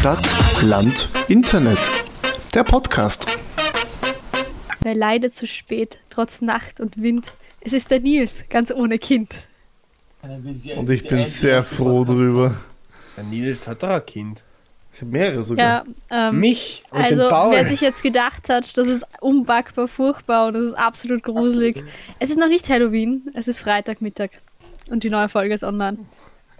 Stadt, Land, Internet. Der Podcast. Wer leidet zu spät, trotz Nacht und Wind? Es ist der Nils, ganz ohne Kind. Und ich bin sehr froh drüber. Der Nils hat doch ein Kind. Ich habe mehrere sogar. Ja, ähm, Mich und also den Paul. wer sich jetzt gedacht hat, das ist unbackbar furchtbar und das ist absolut gruselig. Es ist noch nicht Halloween, es ist Freitagmittag und die neue Folge ist online.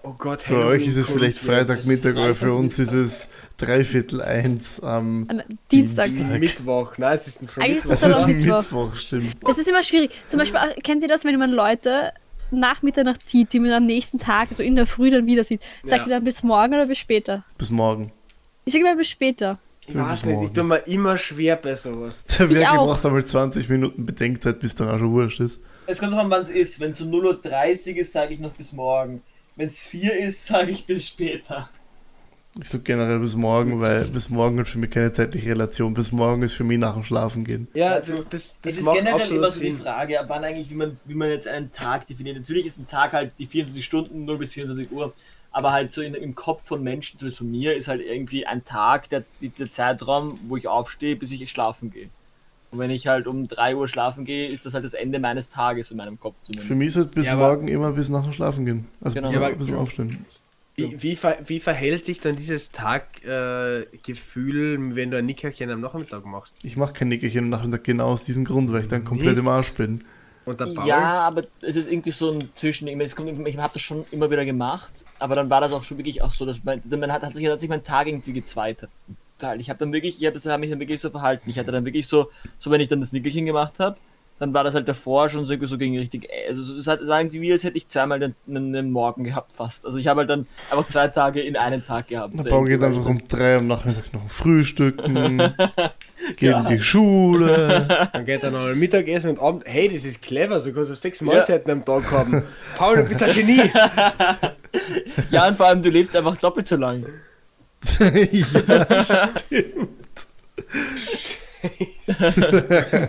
Oh Gott, Für euch ist es vielleicht Freitagmittag, aber für uns ist es dreiviertel eins am An Dienstag. Dienstag. Mittwoch. Nein, es ist ein schon Eigentlich ist Mittwoch. Es das ist aber Mittwoch. Mittwoch, stimmt. Das ist immer schwierig. Zum Beispiel, äh, kennt ihr das, wenn man Leute nach Mitternacht sieht, die man am nächsten Tag, also in der Früh dann wieder sieht? Sagt Ja. ihr dann bis morgen oder bis später? Bis morgen. Ich sage immer bis später. Ich weiß nicht, ich tue mir immer schwer bei sowas. Der Werk auch. braucht einmal 20 Minuten Bedenkzeit, bis dann auch schon wurscht ist. Es kommt drauf an, wann es ist. Wenn es so 0.30 Uhr ist, sage ich noch bis morgen. Wenn es 4 ist, sage ich bis später. Ich sag generell bis morgen, weil bis morgen hat für mich keine zeitliche Relation. Bis morgen ist für mich nach dem Schlafen gehen. Ja, das, das, das Es ist generell immer so die. Frage, ab wann eigentlich, wie man, wie man jetzt einen Tag definiert. Natürlich ist ein Tag halt die 24 Stunden, 0 bis 24 Uhr. Aber halt so in, im Kopf von Menschen, zumindest von mir, ist halt irgendwie ein Tag der, die- der Zeitraum, wo ich aufstehe, bis ich schlafen gehe. Und wenn ich halt um 3 Uhr schlafen gehe, ist das halt das Ende meines Tages in meinem Kopf zumindest. Für mich ist halt bis Ja, aber- morgen immer bis nach dem Schlafen gehen. Also Genau. bis, Ja, aber- bis aufstehen. Wie, wie, ver, wie verhält sich dann dieses Taggefühl, äh, wenn du ein Nickerchen am Nachmittag machst? Ich mache kein Nickerchen am Nachmittag genau aus diesem Grund, weil ich dann komplett Nicht? im Arsch bin. Ja, aber es ist irgendwie so ein Zwischending. Es kommt, ich habe das schon immer wieder gemacht, aber dann war das auch schon wirklich auch so, dass man, man hat, hat, sich, hat sich mein Tag irgendwie gezweitert. Ich habe dann wirklich, ich habe hab mich dann wirklich so verhalten. Ich hatte dann wirklich so, so wenn ich dann das Nickelchen gemacht habe, dann war das halt davor schon so, irgendwie so gegen richtig, also es hat irgendwie, wie als hätte ich zweimal den, den, den Morgen gehabt fast. Also ich habe halt dann einfach zwei Tage in einen Tag gehabt. Der So Baum geht einfach um drei am Nachmittag noch frühstücken, geht in die Schule. Dann geht er noch Mittagessen und Abend. Hey, das ist clever, so kannst du sechs Mahlzeiten am Tag haben. Paul, du bist ein Genie. Ja, und vor allem, du lebst einfach doppelt so lang. Ja, stimmt.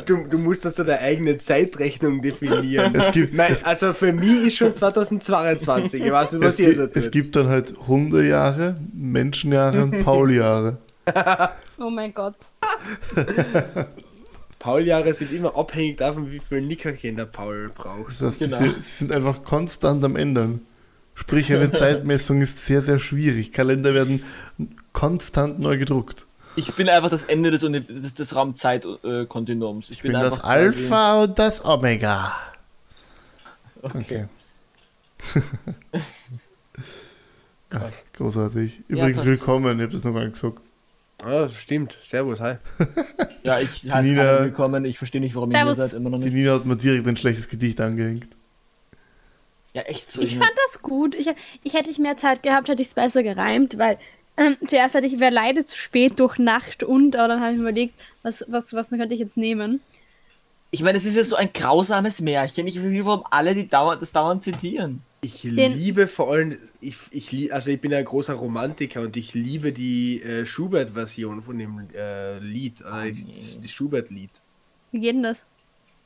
Du, du musst also deine eigene Zeitrechnung definieren. Es gibt, Nein, es, also für mich ist schon 2022. Ich weiß nicht, was es, ihr so gibt, es tut. gibt dann halt Hundejahre, Menschenjahre und Pauljahre. Oh mein Gott. Pauljahre sind immer abhängig davon, wie viel Nickerchen der Paul braucht. Das heißt, Genau. sie, sie sind einfach konstant am Ändern. Sprich, eine Zeitmessung ist sehr, sehr schwierig. Kalender werden konstant neu gedruckt. Ich bin einfach das Ende des, des, des Raumzeit-Kontinuums. Ich Ich bin bin das Alpha und das Omega. Okay. Okay. ja, großartig. Ja, Übrigens passt. willkommen, ich habe das noch gar nicht gesagt. Ah, stimmt. Servus, hi. Ja, ich heiße Nina- willkommen. Ich verstehe nicht, warum ihr hier seid. Immer noch Die nicht. Nina hat mir direkt ein schlechtes Gedicht angehängt. Ja, echt so. Ich fand das gut. Ich, ich hätte ich mehr Zeit gehabt, hätte ich es besser gereimt, weil ähm, zuerst hatte ich, wer leidet zu spät durch Nacht und, aber dann habe ich mir überlegt, was, was, was könnte ich jetzt nehmen? ich meine, es ist ja so ein grausames Märchen. Ich will warum alle die dauernd, das dauernd zitieren. Ich Den- liebe vor allem, ich, ich, also ich bin ein großer Romantiker und ich liebe die äh, Schubert-Version von dem äh, Lied, oder die, die Schubert-Lied. Wie geht denn das?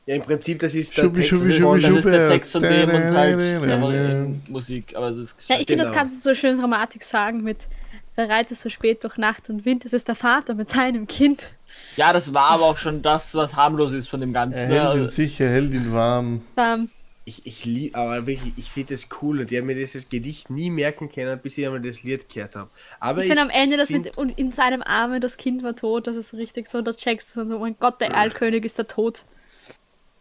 Ja, im Prinzip, das ist der Schubi, Text Schubi, von- Schubi, das ist der Schubert. Text von dem und halt ja, Musik. Aber das ist Ja, ich finde, das Genau. kannst du so schön Dramatik sagen mit Wer reitet so spät durch Nacht und Wind? Das ist der Vater mit seinem Kind. ja, das war aber auch schon das, was harmlos ist von dem Ganzen. ne? Er hält ihn Also, sicher, hält ihn warm. Ähm, Ich, ich liebe, aber wirklich, ich finde das cool und ich habe mir dieses Gedicht nie merken können, bis ich einmal das Lied gehört habe. Aber ich finde am Ende, das find- mit und in seinem Arme das Kind war tot, das ist richtig so, da checkst du so, oh mein Gott, der Altkönig ist da tot.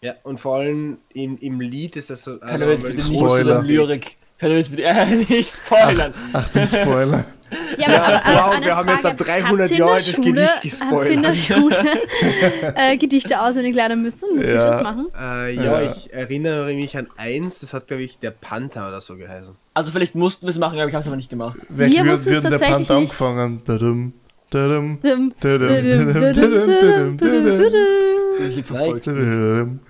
Ja, und vor allem im, im Lied ist das so. Können wir jetzt bitte nicht zu Spoiler. der Lyrik. Wir jetzt bitte äh, nicht spoilern. Achtung, Spoiler. Ja, aber, aber, wow, aber eine wir haben jetzt ab 300 habt ihr in der Jahren das Gedicht Habt ihr in der gespoilert. Schule äh, Gedichte auswendig lernen müssen? Muss ich Ja. das machen? Äh, ja, Ja. ich erinnere mich an eins, das hat, glaube ich, der Panther oder so geheißen. Also vielleicht mussten wir es machen, aber ich habe es aber nicht gemacht. Wer Wir wird, wussten es wird der tatsächlich Panther nicht. angefangen? Dadum, dadum, Dum, dadum, dum, dadum, dum, dadum, dum, dadum, dum, dum, dadum, dum. Das Lied verfolgt. dadum.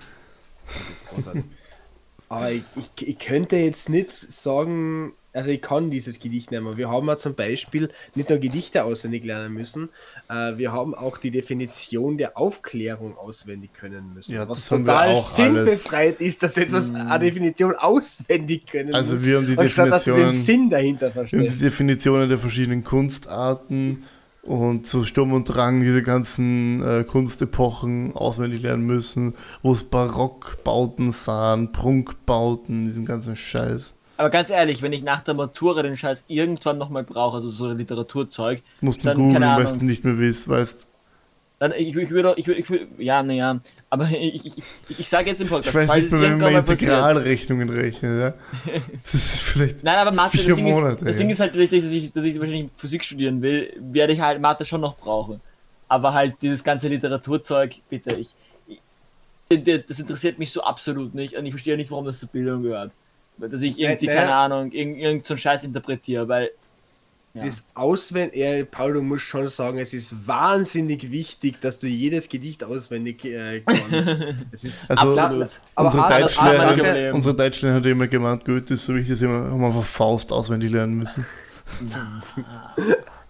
Großartig. Aber ich, ich, ich könnte jetzt nicht sagen, also ich kann dieses Gedicht mehr. Wir haben ja zum Beispiel nicht nur Gedichte auswendig lernen müssen, äh, wir haben auch die Definition der Aufklärung auswendig können müssen. Ja, was total sinnbefreit ist, dass etwas eine Definition auswendig können Also wir haben die den Definitionen- Sinn dahinter Wir haben die. Definitionen der verschiedenen Kunstarten und so Sturm und Drang, diese ganzen äh, Kunstepochen auswendig lernen müssen, wo es Barockbauten sahen, Prunkbauten, diesen ganzen Scheiß. Aber ganz ehrlich, wenn ich nach der Matura den Scheiß irgendwann nochmal brauche, also so Literaturzeug, Musst du googeln, weil du nicht mehr weißt, weißt. Dann ich, ich würde, ich würde, ich würde, ja, naja, aber ich, ich, ich, ich sage jetzt im Podcast, Ich weiß nicht wenn man. Integralrechnungen rechnet, ja. Das ist vielleicht Nein, aber Mathe, vier das Ding, Monate. ist, das ja. Ding ist halt richtig, dass ich, dass ich wahrscheinlich Physik studieren will, werde ich halt Mathe schon noch brauchen. Aber halt dieses ganze Literaturzeug, bitte, ich, ich das interessiert mich so absolut nicht und ich verstehe nicht, warum das zur Bildung gehört. Dass ich irgendwie, naja. keine Ahnung, irgend, irgend so einen Scheiß interpretiere, weil Ja. Das auswendig, ja, Paul, du musst schon sagen, es ist wahnsinnig wichtig, dass du jedes Gedicht auswendig äh, kannst. Es ist Also, Absolut. aber unsere, Deutschlehrerin hat immer gemeint, Goethe ist so wichtig, dass wir haben einfach Faust auswendig lernen müssen.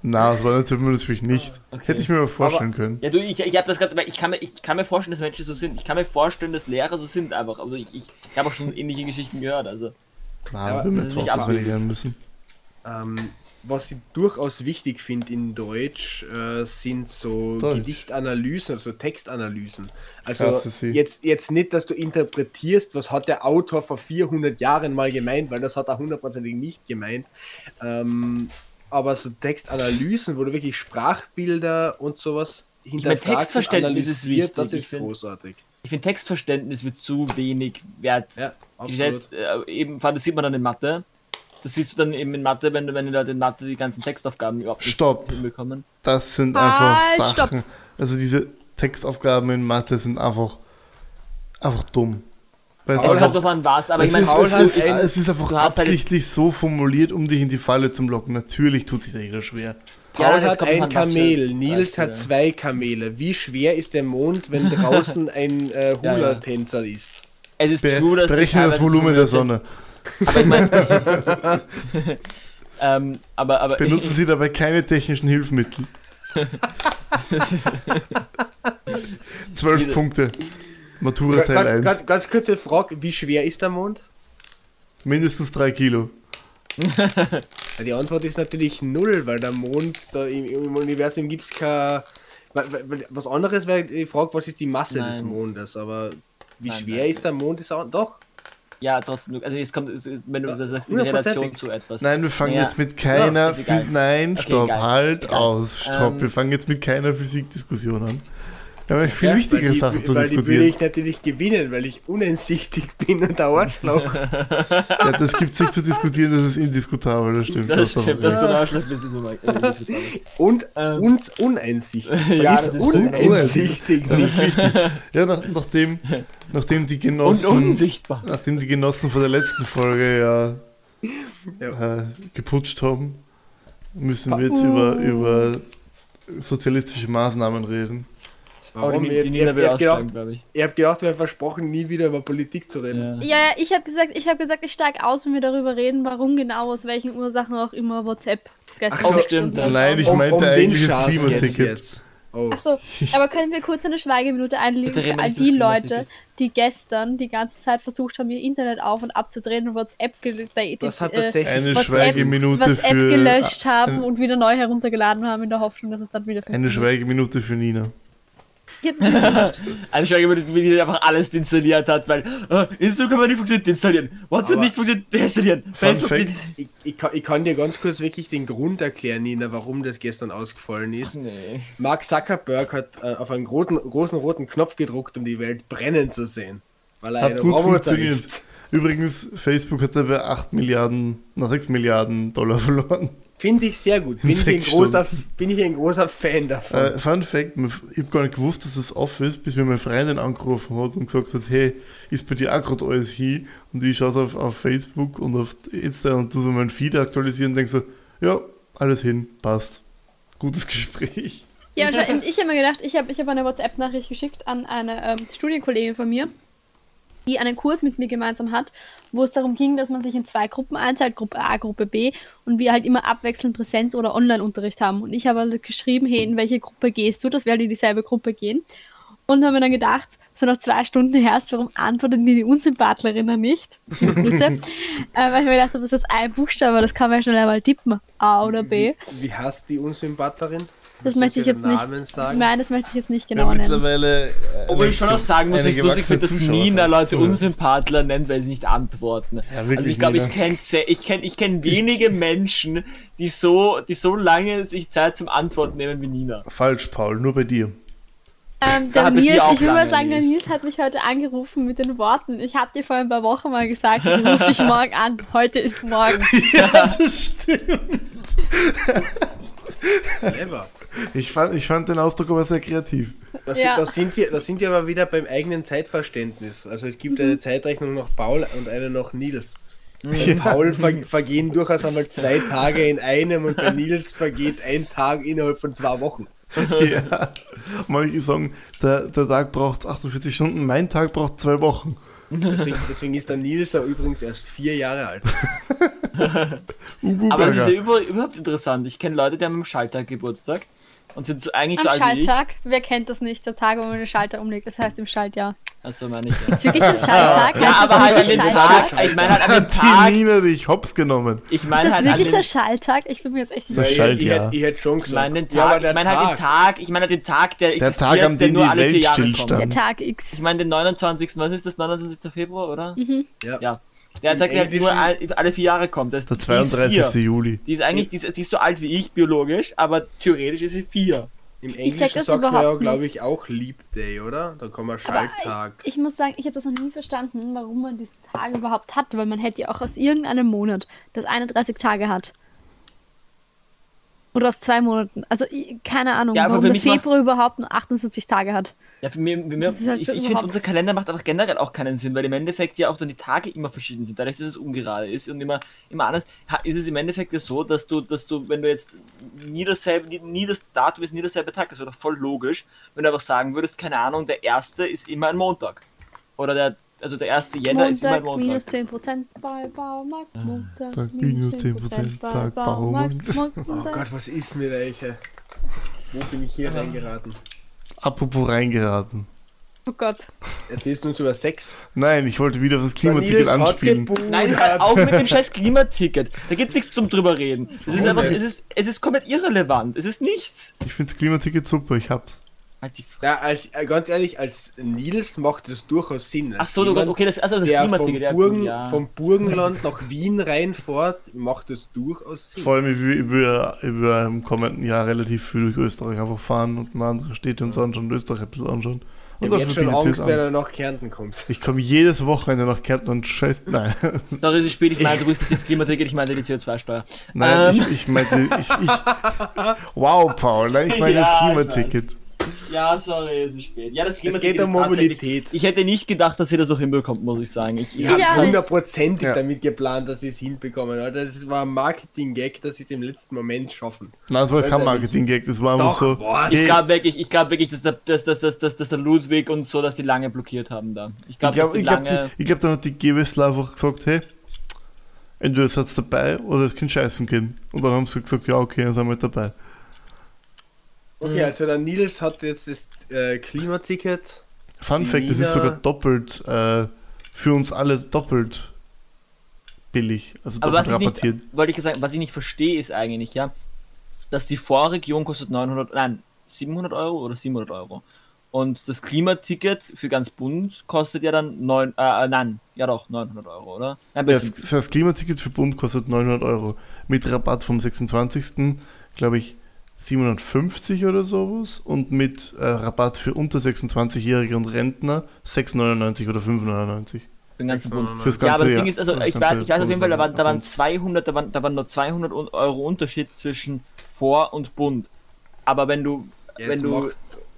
Na, das war natürlich nicht. Okay. Hätte ich mir mal vorstellen können. Ja, du, ich, ich habe das gerade, ich kann, mir, ich kann mir vorstellen, dass Menschen so sind. Ich kann mir vorstellen, dass Lehrer so sind einfach. Also ich, ich, ich habe auch schon ähnliche Geschichten gehört. Also Na, Ja, wir haben nicht auswendig lernen müssen. Ähm, was ich durchaus wichtig finde in Deutsch, äh, sind so Deutsch. Gedichtanalysen, also Textanalysen. Also jetzt, jetzt nicht, dass du interpretierst, was hat der Autor vor 400 Jahren mal gemeint, weil das hat er hundertprozentig nicht gemeint. Ähm, aber so Textanalysen, wo du wirklich Sprachbilder und sowas hinterfragst und Textverständnis ist wichtig, das ich ist find. großartig. ich finde Textverständnis wird zu wenig wert. Ja, Ich jetzt, äh, eben, das sieht man dann in Mathe. Das siehst du dann eben in Mathe, wenn, du- wenn die Leute in Mathe die ganzen Textaufgaben überhaupt nicht Stopp. hinbekommen. Das sind Halt, einfach stopp. Sachen. Also diese Textaufgaben in Mathe sind einfach, einfach dumm. Weil es, Es kommt an was, aber es, ich meine, es, ein- es ist einfach du hast halt- absichtlich so formuliert, um dich in die Falle zu locken. Natürlich tut sich der jeder schwer. Paul Ja, hat ein Kamel, Nils hat zwei Kamele. Wie schwer ist der Mond, wenn draußen ein äh, Ja, ja. Hula-Tänzer ist? es ist Be true, dass berechne das Volumen der Sonne. sind. Aber ich meine. ähm, aber, aber Benutzen Sie dabei keine technischen Hilfsmittel. Zwölf Punkte. Matura Teil Ganz, 1. ganz, ganz kurze Frage, wie schwer ist der Mond? Mindestens drei Kilo. Die Antwort ist natürlich null, weil der Mond, da im, im Universum gibt es kein... Was anderes wäre die Frage, was ist die Masse des Nein. Mondes, aber wie Nein, schwer nein. ist der Mond? Ist auch, doch, ja, trotzdem. Also es kommt, wenn du das sagst, in Relation zu etwas. Nein, wir fangen Ja. jetzt mit keiner. Ja, ist egal. Phys Nein, Okay, stopp, egal. halt Egal. aus, stopp. Ähm, wir fangen jetzt mit keiner Physikdiskussion an. Wir haben eigentlich viel Ja, wichtigere die, Sachen zu weil die würde diskutieren. ich natürlich gewinnen, weil ich uneinsichtig bin und der Arschloch. Ja, das gibt sich zu diskutieren, das ist indiskutabel, das stimmt. Das du stimmt, auch das ist recht. der Arschloch, das ist immer. das immer- und, Ähm. und uneinsichtig. Ja, das ist uneinsichtig. Das ist wichtig. Ja, nach, nachdem, nachdem die Und Genossen. unsichtbar. Nachdem die Genossen von der letzten Folge ja, Ja. Äh, geputscht haben, müssen wir jetzt über, über sozialistische Maßnahmen reden. Aber Warum? die, Ihr- die ihr- Nina will aussteigen, glaube ich. ihr habt gedacht, wir haben versprochen, nie wieder über Politik zu reden. Ja. Ja, ich habe gesagt, ich habe gesagt, ich steige aus, wenn wir darüber reden, warum genau, aus welchen Ursachen auch immer WhatsApp gestern Ach so, stimmt, das- Nein, ich Um- meinte um den eigentlich das Klimaticket. Oh. Achso, aber können wir kurz eine Schweigeminute einlegen für all die Leute, die gestern die ganze Zeit versucht haben, ihr Internet auf und abzudrehen und WhatsApp, gel äh, Das hat äh, tatsächlich Eine WhatsApp, Schweigeminute WhatsApp für gelöscht haben ein- und wieder neu heruntergeladen haben in der Hoffnung, dass es dann wieder eine Schweigeminute für Nina. Ich hab's nicht gemacht. Schweigeminute, wie die einfach alles installiert hat, weil äh, Instagram hat nicht funktioniert, installieren. WhatsApp Aber- nicht funktioniert, deinstallieren. Facebook Fact. nicht. Ich, ich, kann, ich kann dir ganz kurz wirklich den Grund erklären, Nina, warum das gestern ausgefallen ist. Nee. Mark Zuckerberg hat äh, auf einen großen, großen roten Knopf gedruckt, um die Welt brennen zu sehen. Weil er Hat ein gut Roboter funktioniert. ist. Übrigens, Facebook hat dabei 8 Milliarden, na 6 Milliarden Dollar verloren. Finde ich sehr gut. Bin ich, ein großer, bin ich ein großer Fan davon. Äh, Fun Fact, ich habe gar nicht gewusst, dass es off ist, bis mir meine Freundin angerufen hat und gesagt hat, hey, ist bei dir auch gerade alles hin? Und ich schaue auf, auf Facebook und auf Insta und tu so meinen Feed aktualisieren und denke so, ja, alles hin, passt. Gutes Gespräch. Ja, und ich habe mir gedacht, ich habe ich hab eine WhatsApp-Nachricht geschickt an eine ähm, Studienkollegin von mir. Die einen Kurs mit mir gemeinsam hat, wo es darum ging, dass man sich in zwei Gruppen einteilt, Gruppe A, Gruppe B, und wir halt immer abwechselnd Präsenz- oder Online-Unterricht haben. Und ich habe halt geschrieben, hey, in welche Gruppe gehst du, dass wir halt in dieselbe Gruppe gehen. Und haben mir dann gedacht, so nach zwei Stunden erst, warum antwortet mir die Unsympathlerinnen nicht? Grüße. äh, weil ich mir gedacht habe, das ist ein Buchstabe, das kann man ja schnell einmal tippen. A oder B. Wie, wie heißt die Unsympatherin? Das möchte ich jetzt nicht. Sagen? Nein, das möchte ich jetzt nicht Ja, genau nennen. mittlerweile. äh, Obwohl ich schon auch sagen muss, es ist lustig finde, dass Nina Leute. Unsympathler nennt, weil sie nicht antworten. Ja, wirklich, also ich glaube, ich kenne ich kenn, ich kenn wenige Menschen, die so, die so lange sich Zeit zum Antworten nehmen wie Nina. Falsch, Paul, nur bei dir. Ähm, der Nils, ich will mal sagen, der Nils. Hat mich heute angerufen mit den Worten. Ich habe dir vor ein paar Wochen mal gesagt, ich rufe dich morgen an. Heute ist morgen. Ja, das stimmt. Clever. Ich fand, ich fand den Ausdruck aber sehr kreativ. Das, Ja. das, sind wir, das sind wir aber wieder beim eigenen Zeitverständnis. Also es gibt Mhm. eine Zeitrechnung nach Paul und eine nach Nils. Bei Ja. Paul ver vergehen durchaus einmal zwei Tage in einem und bei Nils vergeht ein Tag innerhalb von zwei Wochen. ja. Manche sagen, der, der Tag braucht 48 Stunden, mein Tag braucht zwei Wochen. Deswegen, deswegen ist der Nils ja übrigens erst vier Jahre alt. Aber das ist ja über, überhaupt interessant. Ich kenne Leute, die haben am Schalttag Geburtstag und sind so eigentlich so Am alt wie ich. Schalttag, wer kennt das nicht? Der Tag, wo man den Schalter umlegt, das heißt im Schaltjahr. Also meine ich ja. Bezüglich dem Schalttag, Ja, aber halt an Schalttag? Tag, ich meine halt an die Nina dich hops genommen. ich Ist meine das halt wirklich den, der Schalttag? Ich bin mir jetzt echt nicht Das Weil Schalt, ich, ich, ich hätte schon ich gesagt. meine den Ja, aber Tag, der ich meine halt den Tag, ich meine halt den Tag, der Der Tag, an dem nur die alle vier Welt Jahre stillstand. der. Tag X. Ich meine den 29. Was ist das? 29. Februar, oder? Ja. Ja. Tag, der halt nur alle vier Jahre kommt. Das, Der die ist 32. vier. Juli. Die ist eigentlich, die ist, die ist so alt wie ich, biologisch, aber theoretisch ist sie vier. Im check Englischen das sagt man ja, glaube ich, auch Leap Day, oder? Da kommt man Schalttag. ich, ich muss sagen, ich habe das noch nie verstanden, warum man diesen Tag überhaupt hat, weil man hätte ja auch aus irgendeinem Monat, das 31 Tage hat. Oder aus zwei Monaten. Also ich, keine Ahnung, Ja, warum der Februar überhaupt nur 48 Tage hat. Ja, für mich, für ist halt ich, ich finde, unser Kalender macht einfach generell auch keinen Sinn, weil im Endeffekt ja auch dann die Tage immer verschieden sind, dadurch, dass es ungerade ist und immer, immer anders, ist es im Endeffekt ja so, dass du, dass du, wenn du jetzt nie dasselbe, nie, nie das Datum ist nie derselbe Tag, das wäre doch voll logisch, wenn du einfach sagen würdest, keine Ahnung, der erste ist immer ein Montag. Oder der, also der erste Jänner ist immer ein Montag minus Montag. 10% bei Baumarkt. Montag Tag minus 10% bei Tag Baumarkt. Baumarkt. Oh Gott, was ist mit euch? ey? Wo bin ich hier reingeraten? Apropos reingeraten. Oh Gott. Erzählst du uns über Sex? Nein, ich wollte wieder auf das Klimaticket anspielen. Nein, hör auf mit dem scheiß Klimaticket. Da gibt es nichts zum drüber reden. Es ist einfach, es ist, es ist komplett irrelevant. Es ist nichts. Ich finde das Klimaticket super, ich hab's. Halt die Fresse. Ja, als, äh, ganz ehrlich, als Nils macht das durchaus Sinn. Ach so, du, jemand, okay, das, also das der vom, Klimaticket. ja, Burgen, ja. vom Burgenland nach Wien reinfährt, macht das durchaus Sinn. Vor allem, ich will, ich will ich will im kommenden Jahr relativ viel durch Österreich einfach fahren und mal andere Städte und so anschauen, Österreich ein bisschen anschauen. Ich Und habe jetzt schon Angst, wenn er nach Kärnten kommt. Ich komme jedes Wochenende nach Kärnten und scheiß. Nein, Da ist es spät, ich meine, du bist das Klimaticket, ich meine die CO2-Steuer. nein, Ähm. ich, ich meinte, ich, ich. Wow, Paul, nein, ich meine Ja, das ich Klimaticket. Ja, sorry, es ist spät. Ja, das Es Klimaticket geht um Mobilität. Ich hätte nicht gedacht, dass ihr das auch hinbekommt, muss ich sagen. Ich, Ich habe hundertprozentig Ja. damit geplant, dass sie es hinbekommen. Alter, Das war ein Marketing-Gag, dass sie es im letzten Moment schaffen. Nein, das war kein Alter, Marketing-Gag, das war einfach Doch, so. was? ich glaube wirklich, ich glaube wirklich, dass der, dass, dass, dass, dass, dass der Ludwig und so, dass die lange blockiert haben da. Ich Ich glaube, glaube, ich glaub, lange. die- ich glaub, dann hat die GWSler einfach gesagt, hey, entweder seid ihr dabei oder es kann scheißen gehen. Und dann haben sie gesagt, ja, okay, dann sind wir dabei. Okay, also der Nils hat jetzt das äh, Klimaticket. Fun Die Fact, es ist Nina- sogar doppelt, äh, für uns alle doppelt billig, also Aber doppelt was ich nicht, rabattiert. wollte ich sagen, was ich nicht verstehe, ist eigentlich, ja, dass die Vorregion kostet 900, nein, 700 Euro oder 700 Euro. Und das Klimaticket für ganz Bund kostet ja dann 9, äh, nein, ja doch, 900 Euro, oder? Nein, Ja, das, das Klimaticket für Bund kostet 900 Euro. Mit Rabatt vom 26. glaube ich 750 oder sowas. Und mit äh, Rabatt für unter 26-Jährige und Rentner 6,99 oder 5,99. für den ganzen Bund. Fürs Ja, ganze aber das Jahr. Ding ist, also ich, weiß, ich weiß auf jeden Fall, da waren, da waren Bund. 200, da waren, da waren nur 200 Un- Euro Unterschied zwischen Vor- und Bund. Aber wenn du, Ja, wenn du, macht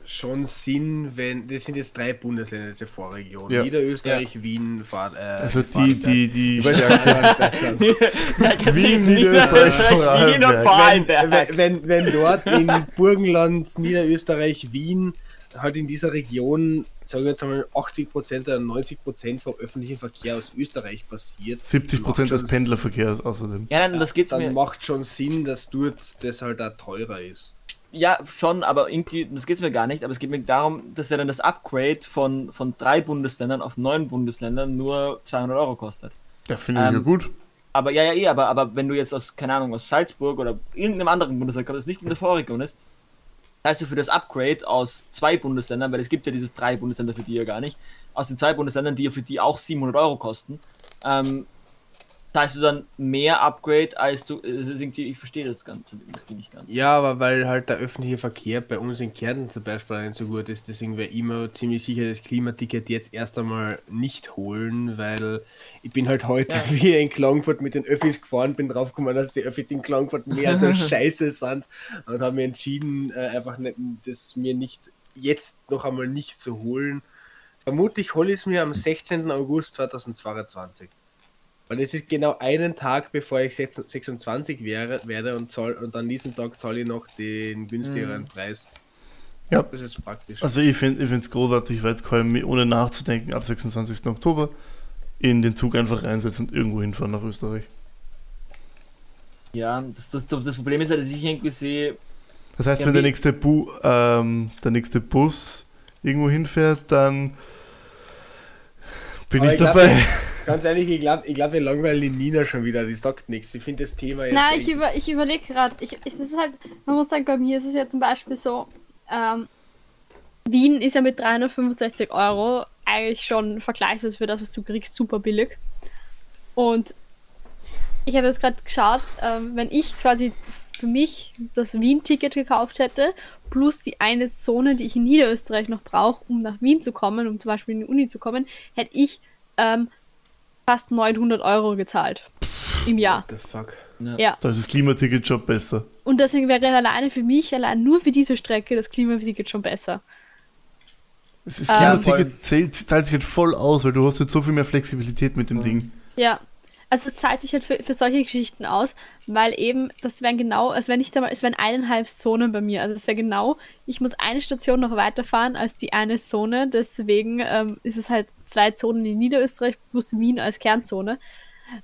schon Sinn, wenn. Das sind jetzt drei Bundesländer, diese Vorregion. Ja. Niederösterreich, Wien, Fahr, äh, Also die, die, die. Deutschland. Wien, Niederösterreich, Wien und Vorarlberg. Wenn, wenn, wenn dort in Burgenland, Niederösterreich, Wien, halt in dieser Region sage jetzt einmal 80% oder 90% vom öffentlichen Verkehr aus Österreich passiert. 70 Prozent des Pendlerverkehrs außerdem. Ja, nein, das geht's Dann mir. macht schon Sinn, dass dort das halt auch teurer ist. Ja, schon, aber irgendwie, das geht's mir gar nicht, aber es geht mir darum, dass ja dann das Upgrade von, von drei Bundesländern auf neun Bundesländern nur 200 Euro kostet. Ja, finde ich Ähm, ja gut. Aber ja, ja, eh, aber, aber wenn du jetzt aus, keine Ahnung, aus Salzburg oder irgendeinem anderen Bundesland kommst, das nicht in der Vorregion ist, heißt du für das Upgrade aus zwei Bundesländern, weil es gibt ja dieses drei Bundesländer für die ja gar nicht, aus den zwei Bundesländern, die ja für die auch 700 Euro kosten, ähm, zahlst du dann mehr Upgrade, als du, irgendwie, ich verstehe das Ganze nicht ganz. Ja, aber weil halt der öffentliche Verkehr bei uns in Kärnten zum Beispiel nicht so gut ist, deswegen wäre ich immer ziemlich sicher das Klimaticket jetzt erst einmal nicht holen, weil ich bin halt heute Ja. wie in Klagenfurt mit den Öffis gefahren, bin draufgekommen, dass die Öffis in Klagenfurt mehr so scheiße sind und habe mir entschieden, äh, einfach nicht, das mir nicht jetzt noch einmal nicht zu holen. Vermutlich hole ich es mir am 16. August 2022. Weil es ist genau einen Tag, bevor ich 6 26 wäre, werde und, zahl, und an diesem Tag zahle ich noch den günstigeren Preis. Ja. Das ist praktisch. Also ich finde es großartig, weil jetzt kann ich ohne nachzudenken ab 26. Oktober in den Zug einfach reinsetzen und irgendwo hinfahren nach Österreich. Ja, das, das, das Problem ist ja, dass ich irgendwie sehe, Das heißt, Ja, wenn der nächste, Bu ähm, der nächste Bus irgendwo hinfährt, dann bin ich ich glaub, dabei. Ganz ehrlich, ich glaube, ich glaub, wir langweilen die Nina schon wieder, die sagt nichts. Ich finde das Thema jetzt. Nein, ich, über, ich überlege gerade. Ich, ich, ist halt, man muss sagen, bei mir ist es ja zum Beispiel so, ähm, Wien ist ja mit 365 Euro eigentlich schon vergleichsweise für das, was du kriegst, super billig. Und ich habe jetzt gerade geschaut, ähm, wenn ich quasi für mich das Wien-Ticket gekauft hätte, plus die eine Zone, die ich in Niederösterreich noch brauche, um nach Wien zu kommen, um zum Beispiel in die Uni zu kommen, hätte ich ähm, fast 900 Euro gezahlt im Jahr. What the fuck? Ja. Da ist das Klimaticket schon besser. Und deswegen wäre alleine für mich, allein nur für diese Strecke, das Klimaticket schon besser. Das ist Ähm, allem- Klimaticket zählt, zahlt sich halt voll aus, weil du hast jetzt so viel mehr Flexibilität mit dem Ding. Ja. Also es zahlt sich halt für, für solche Geschichten aus, weil eben, das wären genau, es wären nicht einmal, es wären eineinhalb Zonen bei mir. Also es wäre genau, ich muss eine Station noch weiterfahren als die eine Zone. Deswegen ähm, ist es halt zwei Zonen in Niederösterreich plus Wien als Kernzone,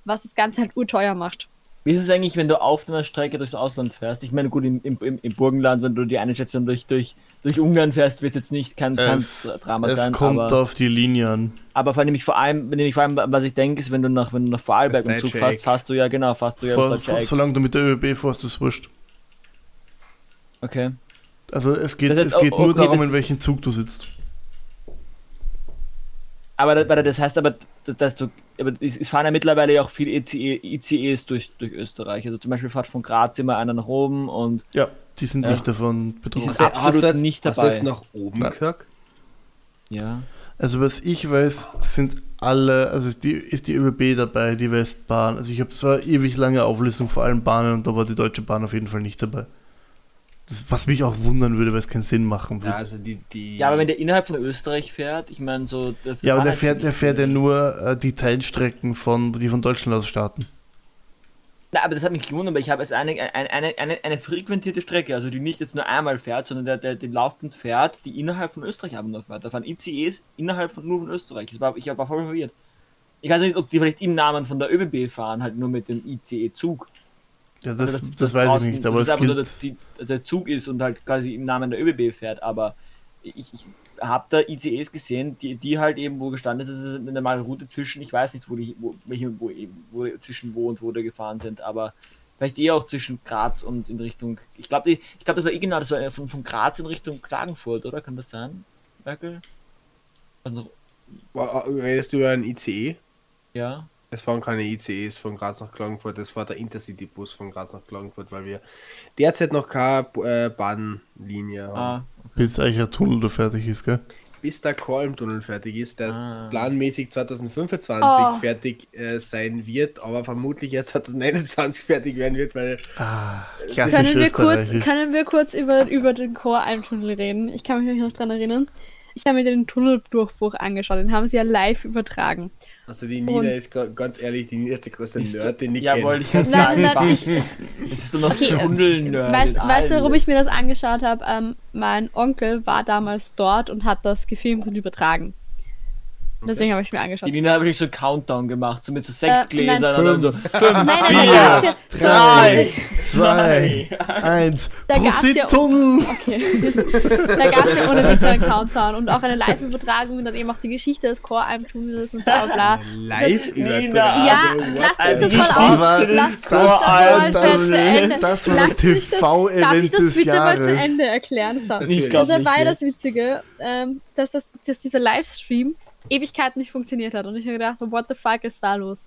was das Ganze halt urteuer macht. Wie ist es eigentlich, wenn du auf deiner Strecke durchs Ausland fährst? Ich meine, gut, im, im, im Burgenland, wenn du die eine Station durch, durch, durch Ungarn fährst, wird es jetzt nicht kein, Es, Drama es sein. kommt aber, auf die Linie an. aber vor allem, vor allem, wenn ich vor allem, was ich denke, ist, wenn du nach, wenn du nach Vorarlberg im Zug fährst, fährst du ja, genau, fährst du ja Vor, vor, solange du mit der ÖBB fährst, ist es wurscht. Okay. Also es geht, Das heißt, es geht oh, nur okay, darum, das- in welchem Zug du sitzt. Aber das heißt aber, dass- du, aber es, fahren ja mittlerweile ja auch viele ECE, ICEs durch, durch Österreich. Also zum Beispiel fährt von Graz immer einer nach oben und Ja, die sind Ja. nicht davon Die betroffen. sind absolut hast du jetzt, nicht hast du dabei. jetzt nach oben Nein. gesagt? ja. Also was ich weiß, sind alle, also ist die, ist die ÖBB dabei, die Westbahn. Also ich habe zwar ewig lange Auflistung vor allen Bahnen und da war die Deutsche Bahn auf jeden Fall nicht dabei. Das, was mich auch wundern würde, weil es keinen Sinn machen Ja, würde. also die, die. Ja, aber wenn der innerhalb von Österreich fährt, ich meine so. der Ja, aber der fährt, der fährt ja nur äh, die Teilstrecken von, die von Deutschland aus starten. Na, aber das hat mich gewundert, weil ich habe es eine, eine, eine, eine, eine frequentierte Strecke, also die nicht jetzt nur einmal fährt, sondern der, der, der laufend fährt, die innerhalb von Österreich aber nur fährt. Da fahren ICEs innerhalb von nur von Österreich. Das war, ich war voll verwirrt. Ich weiß nicht, ob die vielleicht im Namen von der ÖBB fahren, halt nur mit dem ICE-Zug. Ja, das, Also das, weiß draußen- ich nicht, aber das es ist einfach nur, dass die, der Zug ist und halt quasi im Namen der ÖBB fährt, aber ich, ich habe da ICEs gesehen, die, die halt eben wo gestanden ist, das ist eine normale Route zwischen, ich weiß nicht, wo die, wo, welche, wo, eben, wo zwischen wo und wo da gefahren sind, aber vielleicht eher auch zwischen Graz und in Richtung, ich glaube, ich glaube, das war eh genau, das war von, von Graz in Richtung Klagenfurt, oder? Kann das sein, Merkel? Also, Redest du über einen ICE? ja. Es fahren keine ICEs von Graz nach Klagenfurt, das war der Intercity-Bus von Graz nach Klagenfurt, weil wir derzeit noch keine äh, Bahnlinie haben. Ah, bis eigentlich ein Tunnel da fertig ist, gell? Bis der Kolmtunnel fertig ist, der Ah. planmäßig 2025 Oh. fertig äh, sein wird, aber vermutlich erst 2029 fertig werden wird, weil Ah, Können klassisch wir, kurz, können wir kurz über, über den Chor-Tunnel reden? Ich kann mich noch dran erinnern. Ich habe mir den Tunneldurchbruch angeschaut, den haben sie ja live übertragen. Also die Nina Und- ist ganz ehrlich die erste größte Bist du- Nerd, den ich Ja, kenne. wollte ich gerade sagen. nein, ich, Es ist doch noch Okay, Tunnel-Nerd. Weißt, weißt du, warum ich mir das angeschaut habe? Ähm, mein Onkel war damals dort und hat das gefilmt und übertragen. Deswegen habe ich mir angeschaut. Die Nina hat wirklich so einen Countdown gemacht, so mit so Äh. Sektgläsern und dann so. Fünf, Nein, nein, Vier, nein, da gab's ja, so, drei, Zwei, eins, Da gab's Prosit ja- Tunnel! Okay. da gab es ja ohne Witz einen Countdown und auch eine Live-Übertragung und dann eben auch die Geschichte des Core-Alm-Tunnels und bla bla. Live Nina. Ja, lasst Ein euch das mal aus. Lasst euch das mal das- zu Ende. das war das Lasst mich das- Darf ich TV-Event das des bitte mal zu Jahres. Ende erklären? So. Ich Und dann war ja nee. das Witzige, ähm, dass, das, dass dieser Livestream Ewigkeiten nicht funktioniert hat. Und ich habe gedacht, what the fuck ist da los?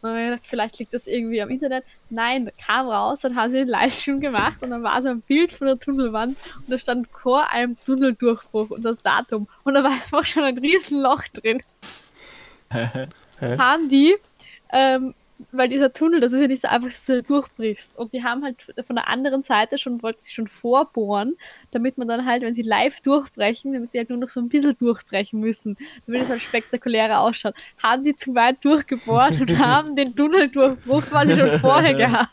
Und dann habe ich gedacht, vielleicht liegt das irgendwie am Internet. Nein, kam raus, dann haben sie den Livestream gemacht und dann war so ein Bild von der Tunnelwand und da stand Chor einem Tunneldurchbruch und das Datum. Und da war einfach schon ein riesen Loch drin. haben die, ähm, weil dieser Tunnel, das ist ja nicht so einfach, dass du durchbrichst. Und die haben halt von der anderen Seite schon, wollten sie schon vorbohren, damit man dann halt, wenn sie live durchbrechen, damit sie halt nur noch so ein bisschen durchbrechen müssen, damit es halt spektakulärer ausschaut. Haben die zu weit durchgebohrt und haben den Tunneldurchbruch quasi schon vorher gehabt.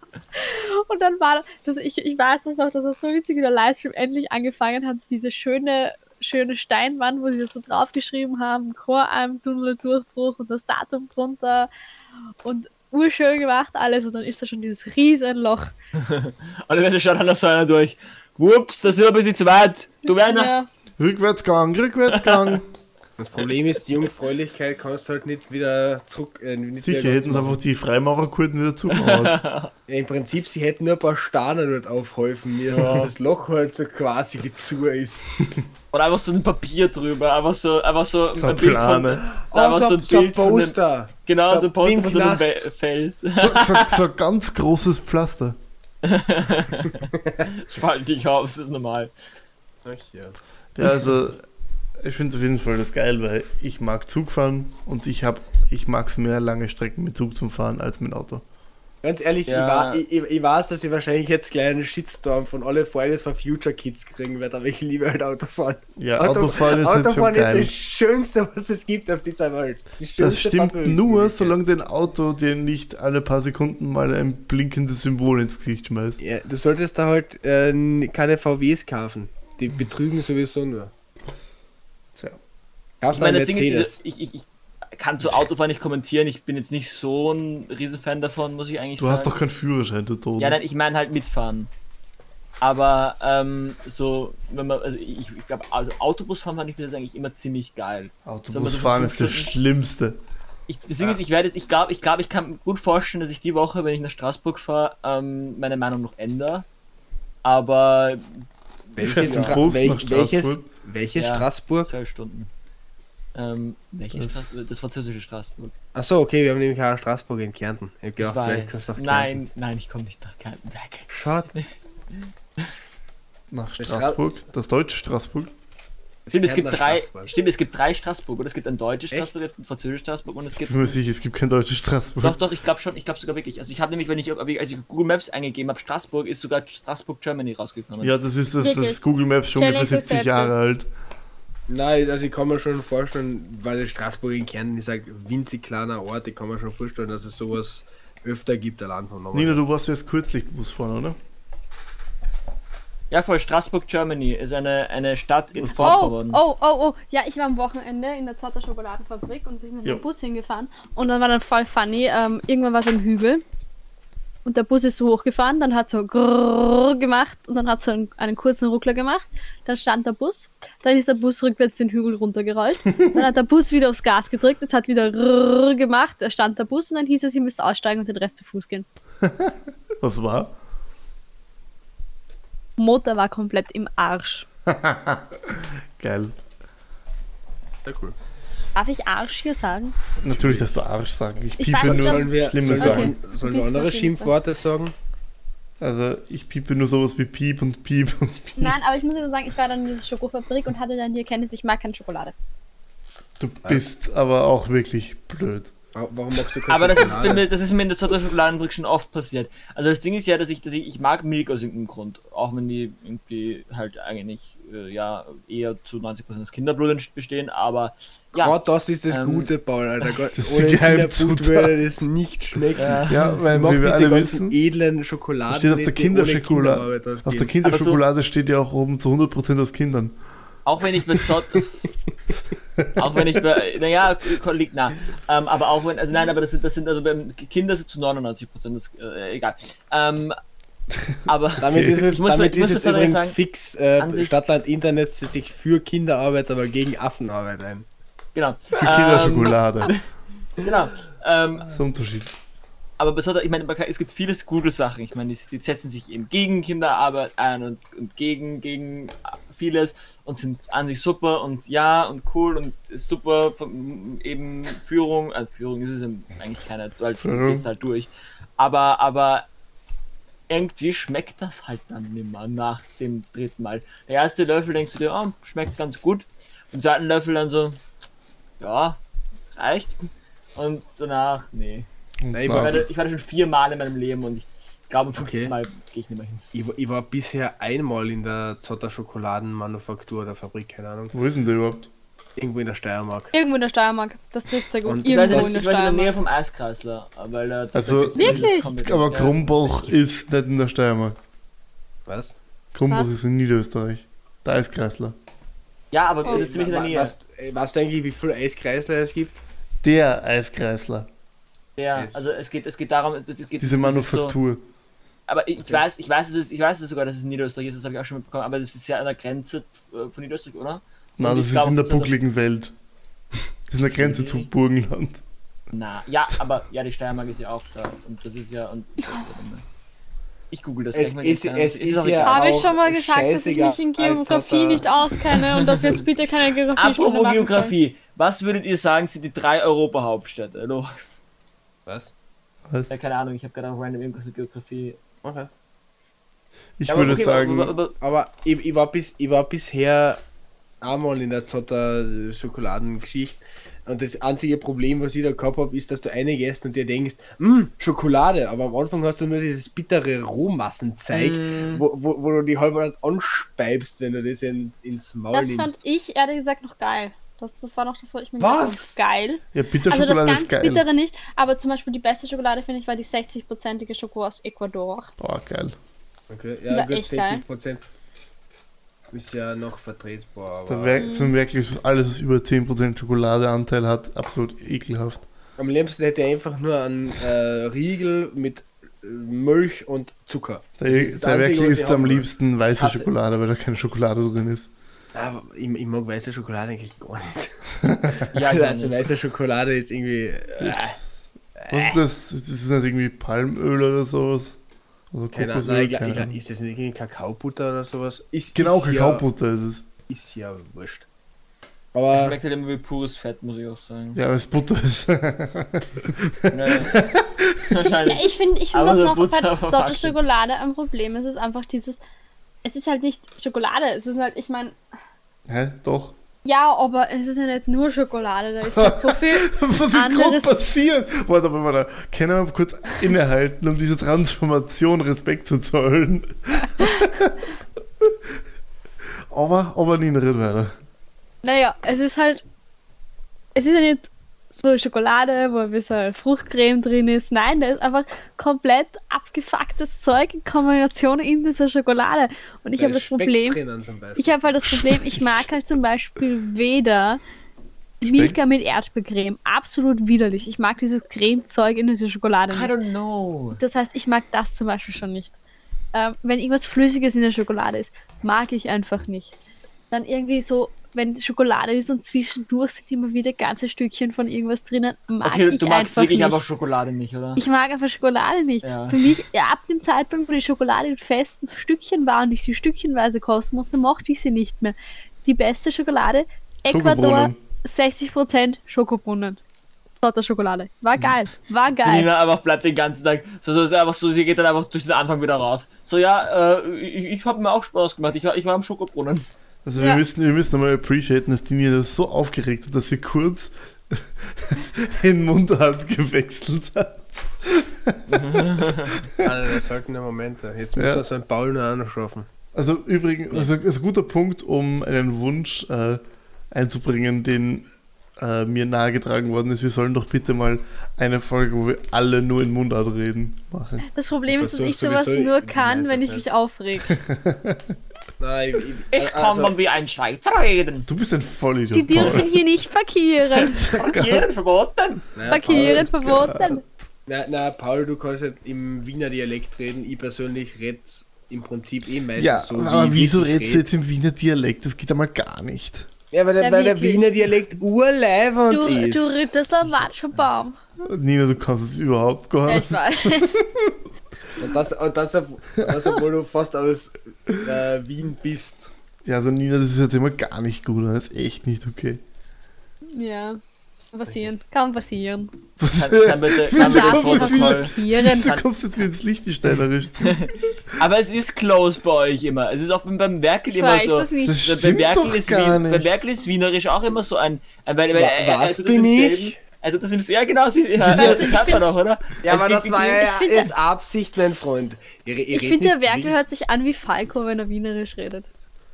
Und dann war das, ich, ich weiß das noch, das war so witzig, wie der Livestream endlich angefangen hat, diese schöne schöne Steinwand, wo sie das so draufgeschrieben haben, Choralm, Tunneldurchbruch und das Datum drunter und urschön gemacht alles und dann ist da schon dieses Riesenloch. Und dann schaut dann noch so einer durch. Whoops, das ist aber ein bisschen zu weit. Du Werner. Ja, Rückwärtsgang, Rückwärtsgang. Das Problem ist, die Jungfräulichkeit kannst du halt nicht wieder zurück. Äh, nicht Sicher hätten sie einfach die Freimaurerkurten wieder zugemacht. Ja, Im Prinzip, sie hätten nur ein paar Steine dort aufhäufen müssen, dass das Loch halt so quasi zu ist. Und einfach so ein Papier drüber. Einfach so, einfach so, So ein Bild von. So einfach Oh, so ein so ein Bild Poster. Genau, So so ein Poster von so einem Fels. So, so, so ein ganz großes Pflaster. Das fällt nicht auf, das ist normal. Ach ja. Ja, also ich finde auf jeden Fall das geil, weil ich mag Zug fahren und ich habe, ich mag es mehr lange Strecken mit Zug zum Fahren als mit Auto. Ganz ehrlich, Ja. ich, war, ich, ich, weiß, dass ich wahrscheinlich jetzt gleich einen Shitstorm von alle Fridays for Future Kids kriegen werde, aber ich liebe halt Autofahren. Ja, Autofahren ist schon Autofahren ist geil. das Schönste, was es gibt auf dieser Welt. Das stimmt Vergnügungsmöglichkeit. nur, solange dein Auto dir nicht alle paar Sekunden mal ein blinkendes Symbol ins Gesicht schmeißt. Ja, du solltest da halt äh, keine VWs kaufen. Die betrügen sowieso nur. Tja. Ich meine, das Ding ist, ich, ich, ich kann zu Autofahren nicht kommentieren. Ich bin jetzt nicht so ein Riesenfan davon, muss ich eigentlich Du sagen. hast doch keinen Führerschein, du Tod. Ja, nein, ich meine halt mitfahren. Aber ähm, so, wenn man, also ich, ich glaube, also Autobusfahren fand ich das eigentlich immer ziemlich geil. Autobusfahren so ist fünf das Stunden- Schlimmste. Ich, das Ding ist, ich werde jetzt, ich glaube, ich glaube, ich kann mir gut vorstellen, dass ich die Woche, wenn ich nach Straßburg fahre, ähm, meine Meinung noch ändere. Aber Welches, welches, Straßburg? welches Ja. Straßburg? zwölf Stunden. Ähm, welche Das- Straßburg? Das französische Straßburg. Achso, okay, wir haben nämlich auch Straßburg in Kärnten. Ich hab Ich gedacht, vielleicht weiß. kommst du nach Kärnten. Nein, nein, ich komme nicht nach Kärnten. Schade. Nach Stra- Straßburg, das deutsche Straßburg. Stimmt, es gibt drei. Straßburg. Stimmt, es gibt drei Straßburg. Oder es gibt ein deutsches Echt? Straßburg, ein französisches Straßburg und es Ich gibt. bin mir sicher, es gibt kein deutsches Straßburg. Doch, doch, ich glaube schon, ich glaube sogar wirklich. Also ich habe nämlich, wenn ich, als ich Google Maps eingegeben habe, Straßburg, ist sogar Straßburg Germany rausgekommen. Ja, das ist das, das? Google Maps schon ungefähr Challenge 70 Jahre alt. Nein, also ich kann mir schon vorstellen, weil Straßburg in Kärnten ist ein winzig kleiner Ort, ich kann mir schon vorstellen, dass es sowas öfter gibt allein von Normal. Nina, du warst erst kürzlich Bus fahren, oder? Ja, voll, Straßburg Germany ist eine, eine Stadt in Oh, Vorpommern. oh, oh, oh. Ja, ich war am Wochenende in der Zotter Schokoladenfabrik und wir sind in Jo. den Bus hingefahren. Und dann war dann voll funny. Ähm, irgendwann war so ein Hügel. Und der Bus ist so hochgefahren, dann hat so grrrr gemacht und dann hat so einen, einen kurzen Ruckler gemacht. Dann stand der Bus, dann ist der Bus rückwärts den Hügel runtergerollt. Dann hat der Bus wieder aufs Gas gedrückt, es hat wieder grrrr gemacht, da stand der Bus und dann hieß es, ihr müsst aussteigen und den Rest zu Fuß gehen. Was war? Motor war komplett im Arsch. Geil. Sehr cool. Darf ich Arsch hier sagen? Natürlich, dass du Arsch sagen. Ich Ich piepe weiß nur Sollen wir, schlimme sollen Sachen. wir, sollen wir andere Schimpfworte sagen? Also, ich piepe nur sowas wie Piep und Piep und Piep. Nein, aber ich muss nur sagen, ich war dann in dieser Schokofabrik und hatte dann die Erkenntnis, ich mag keine Schokolade. Du bist aber auch wirklich blöd. Wa- Warum magst du keine Aber das ist, mir, das ist mir in der Zotter Schokoladenfabrik schon oft passiert. Also das Ding ist ja, dass ich, dass ich, ich mag Milch aus irgendeinem Grund. Auch wenn die irgendwie halt eigentlich äh, ja eher zu 90% aus Kinderblut bestehen, aber ja. Gerade das ist das Ähm, Gute, Paul, Alter. Gott, das ist Ohne Geheimzutat. würde das nicht schmecken. Ja. Ja, weil wie wir alle wissen, edlen Schokoladen. steht auf der Kinderschokolade. Kinderarbeit Auf der. Kinderschokolade steht ja auch oben zu 100% aus Kindern. Auch wenn ich bei Zott. auch wenn ich bei. Naja, liegt nah. Ähm, aber auch wenn. Also nein, aber das sind, das sind also beim Kinder sind zu 99 Prozent. Äh, egal. Ähm, aber. Damit ist es, damit ist muss es übrigens sagen, fix. Äh, Stadtland Internet setzt sich für Kinderarbeit, aber gegen Affenarbeit ein. Genau. Für Kinderschokolade. Ähm, genau. Ähm, Das ist der Unterschied. aber besonders, ich meine, es gibt viele gute Sachen. Ich meine, die, die setzen sich eben gegen Kinderarbeit ein und, und gegen, gegen vieles und sind an sich super und ja und cool und ist super von, eben Führung, also Führung ist es eigentlich keine, du halt, Führung. gehst halt durch. Aber, aber irgendwie schmeckt das halt dann nimmer nach dem dritten Mal. Der erste Löffel denkst du dir, oh, schmeckt ganz gut. Und zweiten Löffel dann so, ja, reicht. Und danach, nee. Nein, ich Ich war, ich war da schon viermal in meinem Leben und ich glaube, fünften Okay. Mal gehe ich nicht mehr hin. ich, war- ich war bisher einmal in der Zotter Schokoladenmanufaktur oder Fabrik, keine Ahnung. Wo ist denn der überhaupt? Irgendwo in der Steiermark. Irgendwo in der Steiermark. Das trifft sehr gut. Und- Ich weiß, Irgendwo in der ich weiß in der Nähe Steiermark. vom Eiskreisler, weil da Also- Wirklich? Aber ja. Krumbach ist nicht in der Steiermark. Was? Krumbach ist in Niederösterreich. Da ist Kreisler. Ja, aber Oh. es ist ziemlich in der Nähe. Weißt, äh, weißt du eigentlich, wie viele Eiskreisler es gibt? Der Eiskreisler. Ja, also es geht, es geht darum, es, es geht Diese es ist So, Manufaktur. aber ich Okay. weiß, ich weiß, es ist, ich weiß es sogar, dass es in Niederösterreich ist, das habe ich auch schon mitbekommen, aber das ist ja an der Grenze äh, von Niederösterreich, oder? Nein, das ist glaub, in der eine- buckligen Welt. Das ist in der Grenze Okay. zum Burgenland. Na, ja, aber ja, die Steiermark ist ja auch da und das ist ja und ich google das Es gleich mal. ist- jetzt, es ist auch ja-. Habe ich schon mal gesagt, dass ich mich in Geografie nicht auskenne und dass wir jetzt bitte keine Geografie Apropos machen sollen. Geografie, was würdet ihr sagen, sind die drei Europa-Hauptstädte? Los. Was? Was? Ja, keine Ahnung, ich habe gerade auch random irgendwas mit Geografie. Okay. Ich Ja, aber würde okay, sagen, aber, aber, Aber ich, ich, war bis, ich war bisher einmal in der Zotter Schokoladengeschichte. Und das einzige Problem, was ich da gehabt habe, ist, dass du eine gehst und dir denkst, "Mm, Schokolade, aber am Anfang hast du nur dieses bittere Rohmassenzeug, Mm. wo, wo, wo du die halb nicht anspeibst, wenn du das in, ins Maul Das nimmst. fand ich ehrlich gesagt noch geil. Das, das war noch das, was ich mir Was? gedacht habe. Geil. ja, Also das Bitterschokolade ganz ist geil. bittere nicht, aber zum Beispiel die beste Schokolade, finde ich, war die 60-prozentige Schoko aus Ecuador. Boah, geil. Okay, ja, gut, echt geil. 60 Prozent ist ja noch vertretbar, aber wär, für mich wirklich alles, was über 10% Schokoladeanteil hat, absolut ekelhaft. am liebsten hätte ich einfach nur einen äh, Riegel mit äh, Milch und Zucker. Wirklich was ich ist am liebsten weiße Hasse. Schokolade, weil da keine Schokolade drin ist. Aber ich, ich mag weiße Schokolade eigentlich gar nicht. ja, also weiße Schokolade ist irgendwie. Äh, was ist das? Das ist nicht irgendwie Palmöl oder sowas? Oder keine Ahnung, Kokosöl? nein, glaub, Ahnung. ist das nicht irgendwie Kakaobutter oder sowas? Ist, Genau, ist Kakaobutter ist es. Ja, ist ja wurscht. Aber Schmeckt halt immer wie pures Fett, muss ich auch sagen. Ja, weil es Butter ist. Ja. Wahrscheinlich. Ja, ich finde, ich find, was noch Butter bei. Sorte Schokolade ein Problem ist, ist einfach dieses. Es ist halt nicht Schokolade, es ist halt, ich meine, Hä? Doch. Ja, aber es ist ja nicht nur Schokolade, da ist halt so viel. Was ist gerade passiert? Warte mal, warte. Können wir kurz innehalten, um diese Transformation Respekt zu zollen? aber, aber nie nicht weiter. Naja, es ist halt. Es ist ja nicht so Schokolade, wo ein bisschen Fruchtcreme drin ist. Nein, da ist einfach komplett abgefucktes Zeug in Kombination in dieser Schokolade. Und ich habe das Speck Problem. Ich habe halt das Problem, ich mag halt zum Beispiel weder Milka mit Erdbeercreme. Absolut widerlich. Ich mag dieses Cremezeug in dieser Schokolade I nicht. don't know. Das heißt, ich mag das zum Beispiel schon nicht. Ähm, wenn irgendwas Flüssiges in der Schokolade ist, mag ich einfach nicht. Dann irgendwie so, wenn Schokolade ist und zwischendurch sind immer wieder ganze Stückchen von irgendwas drinnen, mag Okay, ich du magst einfach wirklich nicht. einfach Schokolade nicht, oder? Ich mag einfach Schokolade nicht. Ja. Für mich, ja, ab dem Zeitpunkt, wo die Schokolade in festen Stückchen war und ich sie stückchenweise kosten musste, mochte ich sie nicht mehr. Die beste Schokolade, Ecuador, Schokobrunnen. 60% Schokobrunnen. Sorte Schokolade. War geil. War Die geil. Nina einfach bleibt den ganzen Tag. So, so ist einfach so, sie geht dann einfach durch den Anfang wieder raus. So, ja, äh, ich, ich habe mir auch Spaß gemacht. Ich war, ich war am Schokobrunnen. Also Ja. wir müssen, wir müssen einmal appreciaten, dass die Nina das so aufgeregt hat, dass sie kurz in Mundart gewechselt hat. Alter, das sollten ja Momente. Jetzt muss Ja. er so ein Paul noch anschaffen. Also übrigens, also ist ein guter Punkt, um einen Wunsch äh, einzubringen, den äh, mir nahegetragen worden ist. Wir sollen doch bitte mal eine Folge, wo wir alle nur in Mundart reden, machen. Das Problem Das ist, dass ich sowas nur kann, wenn ich mich aufreg. Nein, ich, Ich kann dann wie ein Schweizer reden. Du bist ein Vollidiot. Die dürfen hier nicht parkieren. Parkieren verboten. Parkieren verboten. Na, na, Paul, du kannst halt im Wiener Dialekt reden. Ich persönlich rede im Prinzip eh meistens Ja, so. wie aber ich wieso redest du red. jetzt im Wiener Dialekt? Das geht einmal gar nicht. Ja, weil, der, Ja, weil der. Wiener Dialekt urleibend Du, ist. du Rittersler Watschenbaum. Nina, du kannst es überhaupt gar Ja, nicht. ich weiß. Und das, und das, das obwohl du fast aus äh, Wien bist. Ja, also Nina, das ist jetzt immer gar nicht gut. Das ist echt nicht okay. Ja. Passieren. Kann passieren. Was, Kann, kann bitte, kann bitte das kommst jetzt wieder- Protokoll. Du kommst jetzt wieder ins Lichtensteinerisch zurück. Aber es ist close bei euch immer. Es ist auch beim- Werkel Ich immer weiß so. das nicht. Das Bei stimmt Werkel doch ist gar Wien, bei nicht. Werkel ist Wienerisch auch immer so ein. ein weil, weil, Wa- was also das bin ich? Also das ist ja genau, sie, ja, Weißt das hat man find- doch, oder? Ja, Es aber das war ja ich finde- jetzt Absicht, mein Freund. Ihr, ihr Ich finde, der wild. hört sich an wie Falco, wenn er Wienerisch redet.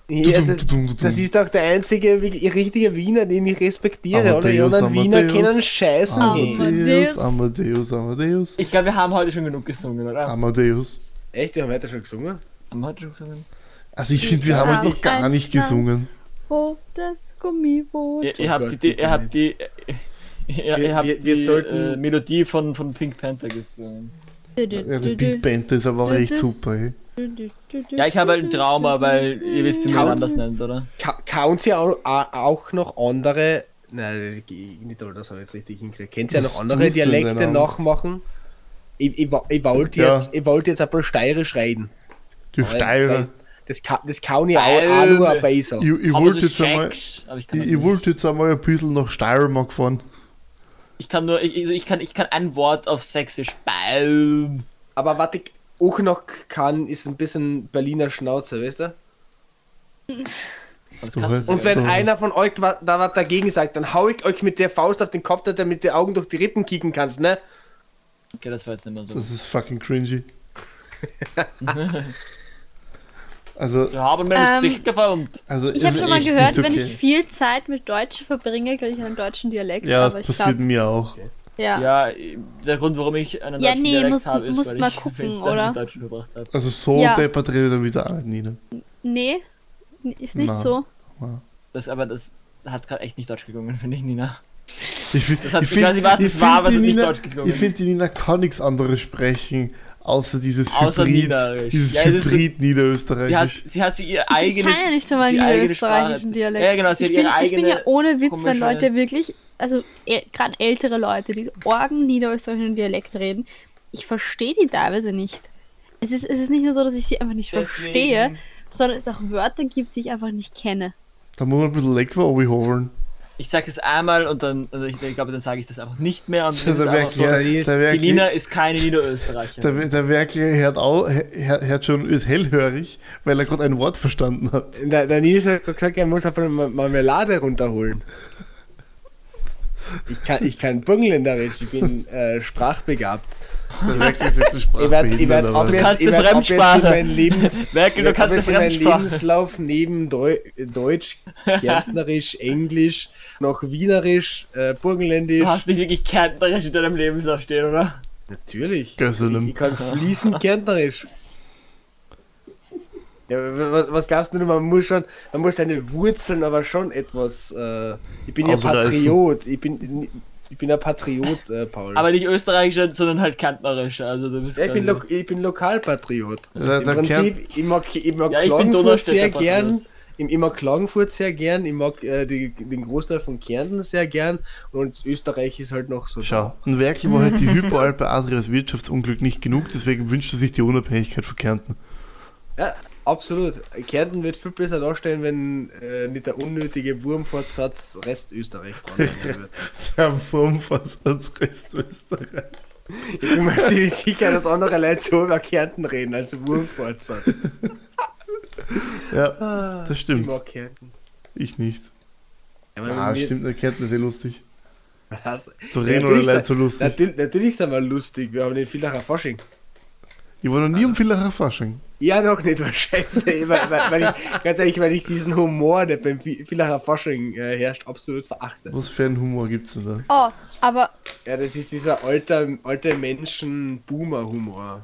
Ja, das, das ist doch der einzige richtige Wiener, den ich respektiere. oder? Die Amadeus, anderen Wiener Amadeus. können scheißen Amadeus. gehen. Amadeus, Amadeus, Amadeus. Ich glaube, wir haben heute schon genug gesungen, oder? Amadeus. Echt, wir haben weiter schon gesungen? Haben wir heute schon gesungen? Also ich finde, wir haben halt noch gar nicht gesungen. Rotes Gummiboot. Ihr, ihr Oh habt Gott, die, ihr habt die, ihr, Wir- ihr habt wir- wir die sollten- äh, Melodie von, von Pink Panther gesungen. Ja, die Big Band ist aber auch echt super. Ey. Ja, ich habe halt ein Trauma, weil ihr wisst, wie man Count- anders nennt, oder? Kauen Sie auch, auch noch andere. Nein, nicht, aber das habe ich jetzt richtig hingekriegt. Kennt ihr ja noch andere Dialekte nachmachen? Ich, ich, ich wollte Ja. jetzt, ich wollte jetzt ein paar steirisch reden. Du Steirer. Das, ka das kann ich auch, auch nur ein bisschen. Ich, ich Aber wollte jetzt einmal. Ich kann Ich, wollte jetzt einmal ein bisschen nach Steiermark fahren. Ich kann nur, ich, also ich, kann, ich kann ein Wort auf Sächsisch. Baum. Aber was ich auch noch kann, ist ein bisschen Berliner Schnauze, weißt du? Und wenn einer von euch da was dagegen sagt, dann hau ich euch mit der Faust auf den Kopf, dass mit den Augen durch die Rippen kicken kannst, ne? Okay, das war jetzt nicht mehr so. Das ist fucking cringy. also, Wir haben mir das Ähm, Gesicht geformt. also Ich habe schon mal gehört, nicht wenn okay. ich viel Zeit mit Deutschen verbringe, kriege ich einen deutschen Dialekt. Ja, das aber ich passiert glaub, mir auch. ja. Ja, der Grund, warum ich einen Ja, deutschen nee, Dialekt musst- habe, ist, musst weil mal ich gucken, viel Zeit oder? mit Deutschen verbracht habe. Also so Ja. deppert redet er wieder an, Nina. Nee, ist nicht Na. so. Das, aber das hat gerade echt nicht Deutsch geklungen, finde ich, Nina. Ich, find- Das hat- ich ich weiß nicht, was das war, find aber es die hat nicht Nina- Deutsch geklungen. Ich finde, die Nina kann nichts anderes sprechen, außer dieses Außer Hybrid, Niederösterreichisch. dieses Ja, ist so- Hybrid Sie hat, Niederösterreichisch. sie hat sie ihr Ich, ich eigenes. kann ja nicht einmal sie den eigene österreichischen Sprache- Dialekt. Ja, genau, sie ich, hat bin, ihre ich bin eigene ja ohne Witz, wenn Leute wirklich, also gerade ältere Leute, die Orgen niederösterreichischen Dialekt reden, ich verstehe die teilweise nicht. Es ist, es ist nicht nur so, dass ich sie einfach nicht Deswegen- verstehe, sondern es auch Wörter gibt, die ich einfach nicht kenne. Da muss man ein bisschen Leckwer holen. Ich sage das einmal und dann, also ich, ich glaube, dann sage ich das einfach nicht mehr. Und das Der ist einfach so, die ist- der die Nina ist keine Niederösterreicherin. der, der Werkler hört, auch, hört, hört schon, ist hellhörig, weil er gerade ein Wort verstanden hat. Der, der Nils hat gerade gesagt, er muss einfach eine Marmelade runterholen. Ich kann, ich kann Burgenländerisch, ich bin äh, sprachbegabt. Der Werkler ist jetzt Ich werde ich werd aber- jetzt, kannst ich eine werd ab jetzt in Fremdsprache. meinen Lebens, Merkel, du werd kannst eine jetzt in meinen Fremdsprache. Lebenslauf neben Deu Deutsch, Kärntnerisch, Englisch, noch Wienerisch, äh, Burgenländisch. Du hast nicht wirklich Kärntnerisch in deinem Lebenslauf stehen, oder? Natürlich. Ich, ich kann fließend Kärntnerisch. Ja, was, was glaubst du, denn? man muss schon, man muss seine Wurzeln aber schon etwas. Äh, ich bin ja. Patriot, ich bin, ich bin ein Patriot, äh, Paul. Aber nicht österreichischer, sondern halt Kärntnerischer. Also du bist ja, ich, bin Lo ich bin Lokalpatriot. Da- Im da Prinzip, ich mag, ich mag Ja, ich bin Klagenfurt sehr Patriot. gern. Ich, ich mag Klagenfurt sehr gern, ich mag äh, die, den Großteil von Kärnten sehr gern und Österreich ist halt noch so. Schau, ein Werkler war halt die Hyperalpe Adrias Wirtschaftsunglück nicht genug, deswegen wünscht er sich die Unabhängigkeit von Kärnten. Ja, absolut. Kärnten wird viel besser darstellen, wenn äh, nicht der unnötige Wurmfortsatz Restösterreich dran sein wird. Sehr Formfassats Restösterreich. Ich bin mir ziemlich sicher, dass andere Leute so über Kärnten reden als Wurmfortsatz. Ja, das Ich stimmt. mag Kärnten. Ich nicht. Ja, Ah, stimmt, der Kärnten ist sehr lustig. Was? Ja, reden oder natürlich leid so lustig. Natürlich, natürlich sind wir lustig, wir haben den Villacher Fasching. Ich war noch nie um Villacher Fasching. Ja, noch nicht, weil scheiße. weil, weil, weil ich, ganz ehrlich, weil ich diesen Humor, der beim Vi- Villacher Fasching äh, herrscht, absolut verachte. Was für einen Humor gibt's denn da? Oh, aber Ja, das ist dieser alter, alte Menschen-Boomer-Humor.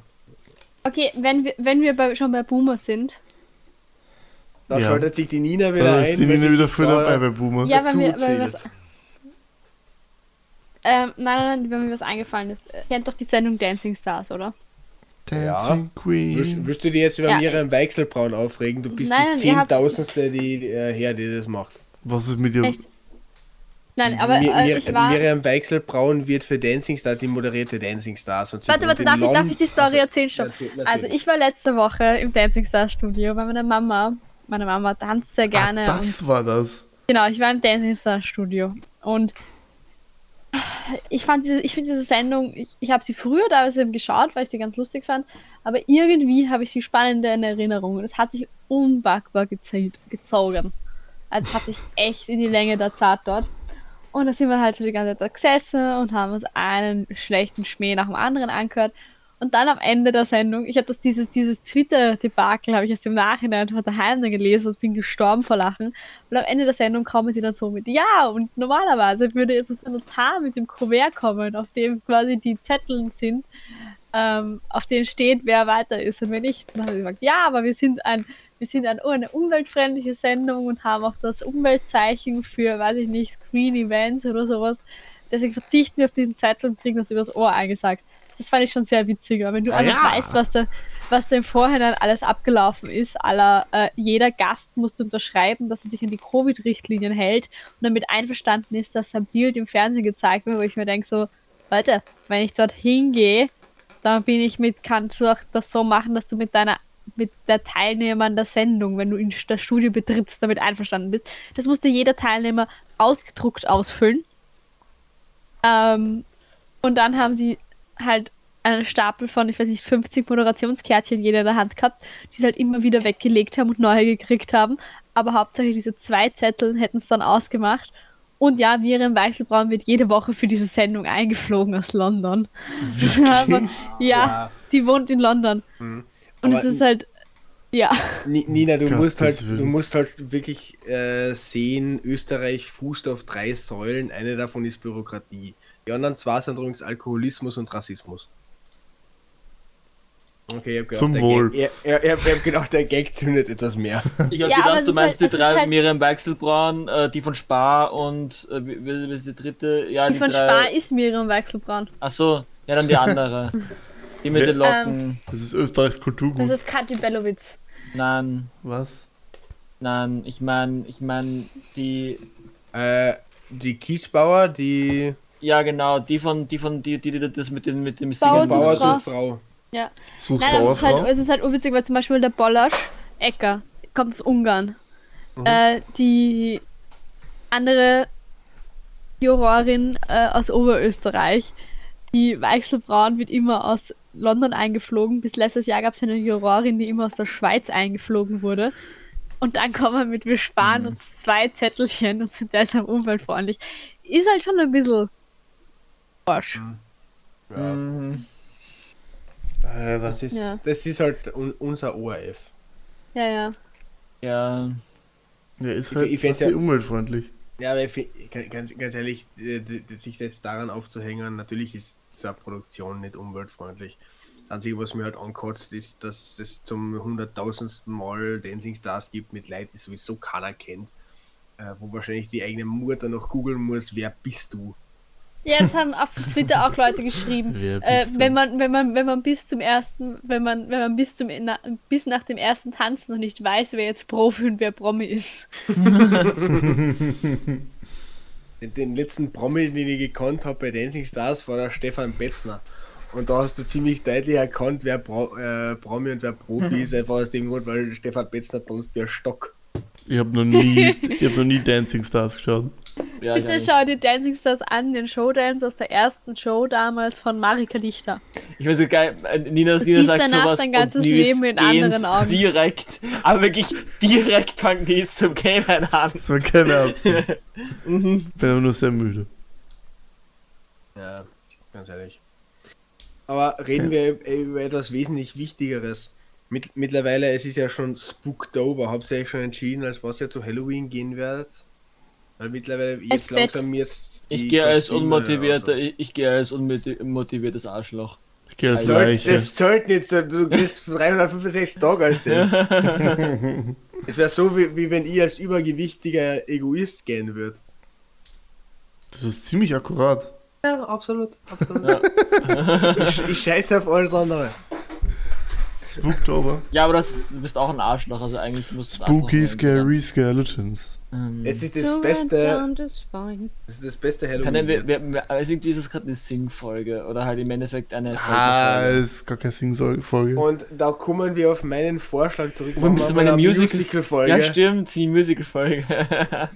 okay, wenn wir, wenn wir bei, schon bei Boomer sind. Da Ja. schaltet sich die Nina wieder Da ein. ist die weil Nina wieder da- dabei bei Boomer. Ja, wenn wenn wir was, ähm, nein, nein, nein, wenn mir was eingefallen ist. Ihr kennt doch die Sendung Dancing Stars, oder? Dancing Willst, Queen. willst du dir jetzt über Ja. Miriam Weichselbraun aufregen? Du bist Nein, die Zehntausendste, die äh, her, die das macht. Was ist mit ihr? Echt? Nein, aber Mi- äh, Mir- ich war. Miriam Weichselbraun wird für Dancing Stars, die moderierte Dancing Stars. Und Warte, warte, in darf ich, darf ich die Story Also, erzählen schon? natürlich, natürlich. Also ich war letzte Woche im Dancing Stars Studio bei meiner Mama. Meine Mama tanzt sehr gerne. ah, und das war das. Genau, ich war im Dancing Stars Studio. Und ich fand diese, ich finde diese Sendung, ich, ich habe sie früher da eben geschaut, weil ich sie ganz lustig fand, aber irgendwie habe ich sie spannender in Erinnerung. Und es hat sich unbackbar gezogen. Also es hat sich echt in die Länge der Zeit dort. Und da sind wir halt die ganze Zeit da gesessen und haben uns einen schlechten Schmäh nach dem anderen angehört. Und dann am Ende der Sendung, ich habe das dieses, dieses Twitter-Debakel, habe ich erst im Nachhinein von daheim dann gelesen und bin gestorben vor Lachen. Und am Ende der Sendung kommen sie dann so mit, ja, und normalerweise würde jetzt unser Notar mit dem Kuvert kommen, auf dem quasi die Zetteln sind, ähm, auf denen steht, wer weiter ist und wer nicht. Und dann haben sie gesagt, ja, aber wir sind ein, wir sind ein, eine umweltfreundliche Sendung und haben auch das Umweltzeichen für, weiß ich nicht, Green Events oder sowas. Deswegen verzichten wir auf diesen Zettel und kriegen das übers Ohr eingesagt. Das fand ich schon sehr witzig, aber wenn du Ah, einfach ja. weißt, was da, was da im Vorhinein alles abgelaufen ist, aller äh, jeder Gast musste unterschreiben, dass er sich an die Covid-Richtlinien hält und damit einverstanden ist, dass sein Bild im Fernsehen gezeigt wird, wo ich mir denke so, Leute, wenn ich dort hingehe, dann bin ich mit, kannst du auch das so machen, dass du mit deiner mit der Teilnehmer an der Sendung, wenn du in das Studio betrittst, damit einverstanden bist. Das musste jeder Teilnehmer ausgedruckt ausfüllen. Ähm, und dann haben sie halt einen Stapel von, ich weiß nicht, 50 Moderationskärtchen jeder in der Hand gehabt, die sie halt immer wieder weggelegt haben und neue gekriegt haben. Aber Hauptsache diese zwei Zettel hätten es dann ausgemacht. Und ja, Miriam Weichselbraun wird jede Woche für diese Sendung eingeflogen aus London. Aber, ja, Ja. die wohnt in London. Und Aber es ist halt, ja. Ni- Nina, du Gottes musst halt, du musst halt wirklich äh, sehen, Österreich fußt auf drei Säulen. Eine davon ist Bürokratie. Die anderen zwei sind übrigens Alkoholismus und Rassismus. Okay, ich hab gedacht, Zum der Wohl. Gag, ich, ich, ich hab gedacht, der Gag zündet etwas mehr. Ich hab Ja, gedacht, du meinst halt- die drei halt- Miriam Weichselbraun, äh, die von Spar und äh, wie, wie ist die dritte? Ja, Die die, von drei. Spar ist Miriam Weichselbraun. Achso, ja, dann die andere. die mit den Locken. Das ist Österreichs Kulturgut. Das ist Kathi Bellowitz. Nein, Was? nein, ich mein, ich mein, die. Äh, die Kiesbauer, die Ja, genau, die von, die von, die, die, die das mit, den, mit dem Bauer Singen. sucht Bauer Frau. sucht Frau. Ja. Sucht Nein, aber es ist, halt, es ist halt unwitzig, weil zum Beispiel der Bollasch, Ecker, kommt aus Ungarn. Äh, die andere Jurorin äh, aus Oberösterreich, die Weichselbraun wird immer aus London eingeflogen. Bis letztes Jahr gab es eine Jurorin, die immer aus der Schweiz eingeflogen wurde. Und dann kommen wir mit, wir sparen uns zwei Zettelchen und sind deshalb umweltfreundlich. Ist halt schon ein bisschen Arsch. Ja. Mhm. Alter. Das, ist, Ja. das ist halt un unser ORF. Ja, ja. Ja, Ja, ist Ich- halt ich fast ja- umweltfreundlich. Ja, aber ich ganz, ganz- ehrlich, äh, sich jetzt daran aufzuhängen, natürlich ist so eine Produktion nicht umweltfreundlich. Das Einzige, was mir halt ankotzt, ist, dass es zum hunderttausendsten Mal Dancing Stars gibt mit Leuten, die sowieso keiner kennt. Äh, wo wahrscheinlich die eigene Mutter noch googeln muss, wer bist du? Ja, das haben auf Twitter auch Leute geschrieben. Äh, wenn man, wenn man, wenn man bis zum ersten, wenn man, wenn man bis zum na, bis nach dem ersten Tanz noch nicht weiß, wer jetzt Profi und wer Promi ist. Den, letzten Promi, den ich gekannt habe bei Dancing Stars, war der Stefan Betzner. Und da hast du ziemlich deutlich erkannt, wer Pro, äh, Promi und wer Profi ist, einfach aus dem Grund, weil Stefan Betzner tanzt wie ein Stock. Ich habe noch nie, ich habe noch nie Dancing Stars geschaut. Ja, Bitte schau dir Dancing Stars an, den Showdance aus der ersten Show damals von Marika Lichter. Ich weiß so geil, äh, Nina, Du Nina sagt danach sowas dein ganzes und Leben in anderen Augen. Direkt, aber wirklich direkt fangen die es zum Game an. Das war keine Absicht. Mhm. Ich bin aber nur sehr müde. Ja, ganz ehrlich. Aber reden wir über etwas wesentlich Wichtigeres. Mit, mittlerweile, es ist ja schon Spooktober. Habt ihr euch schon entschieden, als was ihr zu Halloween gehen werdet? Weil mittlerweile jetzt Bett. langsam mir Ich gehe als unmotivierter, raus. ich, ich gehe als unmotiviertes Arschloch. Ich gehe als Das zählt- Leiche. Das zählt nicht, so, du gehst für 365 Tage als das. Es wäre so, wie, wie wenn ich als übergewichtiger Egoist gehen würde. Das ist ziemlich akkurat. Ja, absolut. absolut. ich, ich scheiße auf alles andere. Spooktober. Ja, aber das, du bist auch ein Arschloch, also eigentlich musst du Spooky, werden, scary skeletons. oder? Ähm, Es ist das beste, das ist das beste kann Halloween. denn, wir, wir, wir, also irgendwie ist es gerade eine Sing-Folge oder halt im Endeffekt eine Ah, Folge. ist gar keine Sing-Folge. Und da kommen wir auf meinen Vorschlag zurück. Wo Machen wir meine eine Musical- Musical-Folge. Ja, stimmt, die Musical-Folge.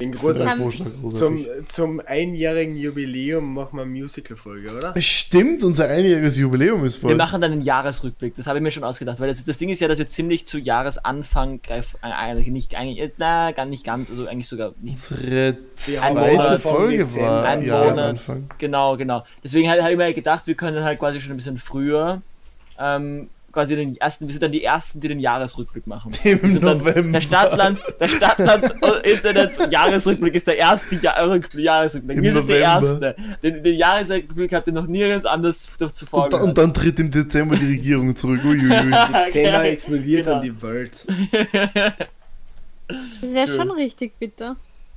Den großen, Vorschlag, zum, zum einjährigen Jubiläum machen wir eine Musical-Folge, oder? Stimmt, unser einjähriges Jubiläum ist Wir bald. machen dann einen Jahresrückblick, das habe ich mir schon ausgedacht, weil das, das Ding ist ja, dass wir ziemlich zu Jahresanfang greifen, äh, eigentlich nicht, eigentlich, na, gar nicht ganz, also eigentlich sogar nicht. Unsere Wir zweite Monat Folge war Ein Jahresanfang. Monat, genau, genau. Deswegen habe ich mir gedacht, wir können halt quasi schon ein bisschen früher, ähm, quasi den ersten, wir sind dann die ersten, die den Jahresrückblick machen. Im Wir sind dann- November. Der Stadtland, der Stadtland Internet Jahresrückblick ist der erste Jahr Jahresrückblick. Im Wir sind die November. Erste. Den, den Jahresrückblick habt ihr noch nirgends anders zuvor Und, da, und dann tritt im Dezember die Regierung zurück. Uiuiui. Dezember Okay. explodiert Genau. dann die Welt. Das wäre schon richtig, bitte.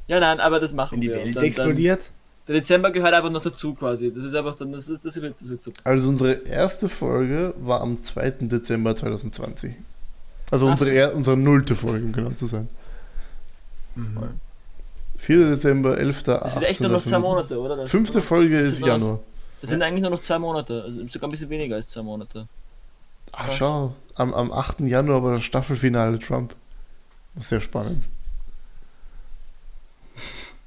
Ja, nein, aber das machen Wenn die wir. Welt dann, explodiert. Dann, der Dezember gehört einfach noch dazu quasi. Das ist einfach dann, das, ist, das, wird, das wird super. Also unsere erste Folge war am 2. Dezember 2020. Also Ach. unsere, er, unsere nullte Folge, um genau zu sein. Mhm. 4. Dezember, 11. Das sind echt nur noch zwei Monate, oder? Das, Fünfte Folge Das ist sind noch- Januar. Das sind eigentlich nur noch zwei Monate. Also sogar ein bisschen weniger als zwei Monate. Ach schau, am, am 8. Januar war das Staffelfinale Trump. Sehr spannend.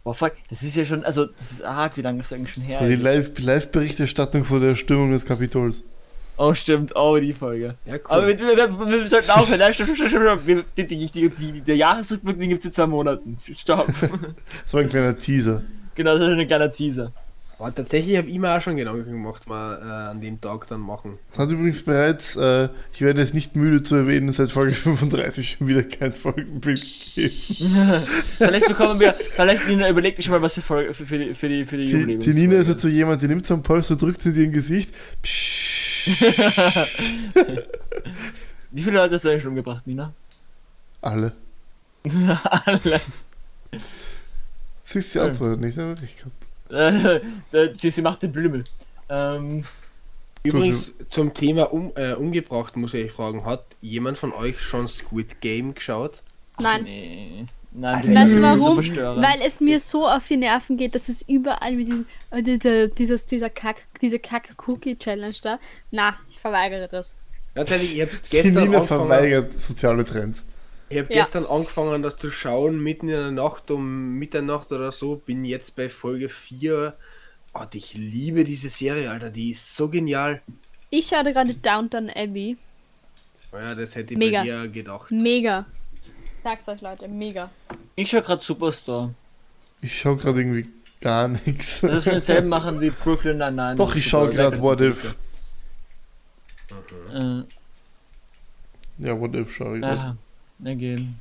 Boah, fuck, das ist ja schon, also, das ist arg, wie lange das eigentlich schon her Also die ist. Live- Live-Berichterstattung vor der Stürmung des Kapitols. Oh, stimmt, oh, die Folge. Ja, cool. Aber wir, wir, wir, wir sollten aufhören. Nein, stopp, stopp, stopp, stopp. Die, die, die, die, der Jahresrückblick, den gibt es in zwei Monaten. Stopp. Das war ein kleiner Teaser. genau, das ist ein kleiner Teaser. Aber tatsächlich habe ich mir auch schon Gedanken gemacht, mal äh, an dem Tag dann machen. Es hat übrigens bereits, äh, ich werde es nicht müde zu erwähnen, seit Folge 35 schon wieder kein Folgenbild gegeben. Vielleicht bekommen wir, vielleicht Nina, überleg dir schon mal was für, für, für die, für die, für die Die, die Nina ist halt so jemand, die nimmt so einen Puls, so drückt sie in ihr Gesicht. Wie viele Leute hast du eigentlich schon umgebracht, Nina? alle. Alle. Siehst du die Antwort nicht, aber recht gehabt. Äh, äh, sie, sie macht den Blümel. Ähm, Übrigens zum Thema um, äh, umgebracht muss ich euch fragen, hat jemand von euch schon Squid Game geschaut? Nein. nee. Nein, Weißt du so warum? verstörend. Weil es mir so auf die Nerven geht, dass es überall mit diesem, äh, dieser, dieses, dieser Kack, diese Kack-Cookie-Challenge da. Na, ich verweigere das. Ganz ehrlich, ich habe Die gestern, angefangen, verweigert soziale Trends. Ich hab Ja. gestern angefangen, das zu schauen, mitten in der Nacht um Mitternacht oder so, bin jetzt bei Folge 4. Und ich liebe diese Serie, Alter, die ist so genial. Ich schaue gerade Downton Abbey. Ja, das hätte ich Mega. bei dir gedacht. Mega. Sag's euch, Leute, mega. Ich schaue gerade Superstar. Ich schaue gerade irgendwie gar nichts. Das von denselben machen wie Brooklyn Nine-Nine. Doch, ich schaue gerade What If. Äh, Ja, What If schaue ich. Na gehen.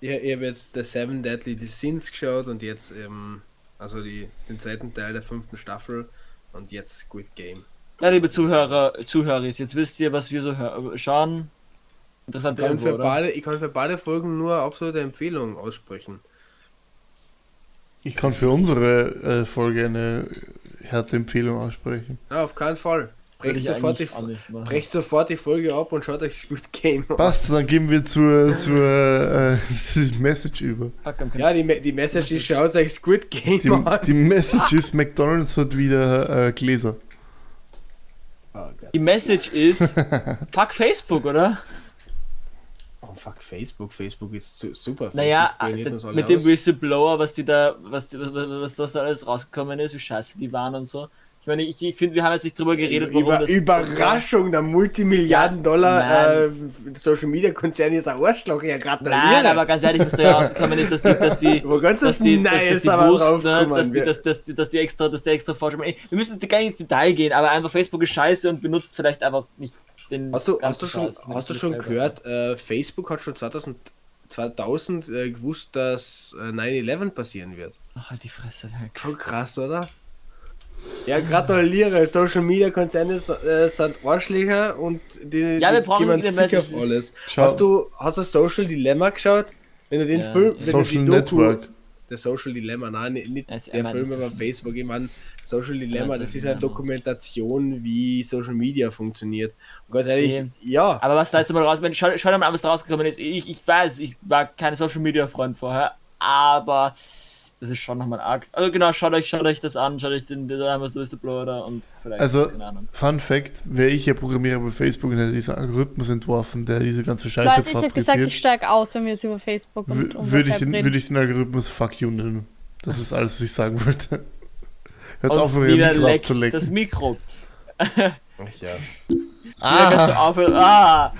Ich, ich habe jetzt The Seven Deadly Sins geschaut und jetzt eben, also die, den zweiten Teil der fünften Staffel und jetzt Squid Game. Ja, liebe Zuhörer, Zuhörer, jetzt wisst ihr, was wir so hör- schauen. Interessant Ich kann, irgendwo, für oder? beide, ich kann für beide Folgen nur absolute Empfehlung aussprechen. Ich kann für unsere äh, Folge eine harte Empfehlung aussprechen. Ja, auf keinen Fall. Brecht sofort, die, brecht sofort die Folge ab und schaut euch Squid Game an. Passt, dann gehen wir zur, zur äh, Message über. Ja, die, die Message ist, schaut euch Squid Game Die, an. die Message ist, McDonalds hat wieder äh, Gläser. Oh. Die Message ist, fuck Facebook, oder? oh fuck, Facebook. Facebook ist su super. Naja, alle mit dem aus. Whistleblower, was die da, was, die, was, was, was das da alles rausgekommen ist, wie scheiße die waren und so. Ich meine, ich, ich finde, wir haben jetzt nicht drüber geredet, warum Über, das. Überraschung, der Multimilliarden-Dollar äh, ist ein Arschloch. Ja, gratuliere. Nein, aber ganz ehrlich, was da rausgekommen ist, dass die, dass die, Aber ganz dass die, dass, Neues dass die aber wussten, ne, dass die, dass, dass, die, dass die extra, dass der extra Forschung. Wir müssen gar nicht ins Detail gehen, aber einfach Facebook ist scheiße und benutzt vielleicht einfach nicht den. Hast du, hast du schon, Scheiß, hast du schon selber. gehört, äh, Facebook hat schon 2000, 2000 äh, gewusst, dass äh, 9-11 passieren wird? Ach, halt die Fresse. Halt. Schon krass, oder? Ja, gratuliere. Social Media Konzerne äh, sind Arschlöcher und die, Ja, wir die brauchen einen mehr Fick auf alles. Schau. Hast du, hast du Social Dilemma geschaut? Wenn du den Ja. Film, wenn Social du die Doku, Network. der Social Dilemma, nein, nicht, nicht Also, er der Film über Facebook, ich meine Social Dilemma, das ist eine. Dokumentation, wie Social Media funktioniert. Und ganz ehrlich, Nee. ja, Aber was da jetzt mal raus, wenn- schau, schau dir mal an, was da rausgekommen ist. Ich, ich weiß, ich war kein Social Media Freund vorher, aber das ist schon nochmal arg. Also genau, schaut euch, schaut euch das an, schaut euch den, Dynamos Whistleblower da und vielleicht. Also, keine Ahnung. Fun Fact: Wäre ich ja Programmierer bei Facebook und hätte diesen Algorithmus entworfen, der diese ganze Scheiße Leute, ich hätte gesagt, ich steige aus, wenn wir jetzt über Facebook und um würde ich, WhatsApp den- würde ich den Algorithmus Fuck you nennen. Das ist alles, was ich sagen wollte. Hört Und auf, wieder Mikro leckt abzulecken. das Mikro. ja. Ah. Ah. Ah.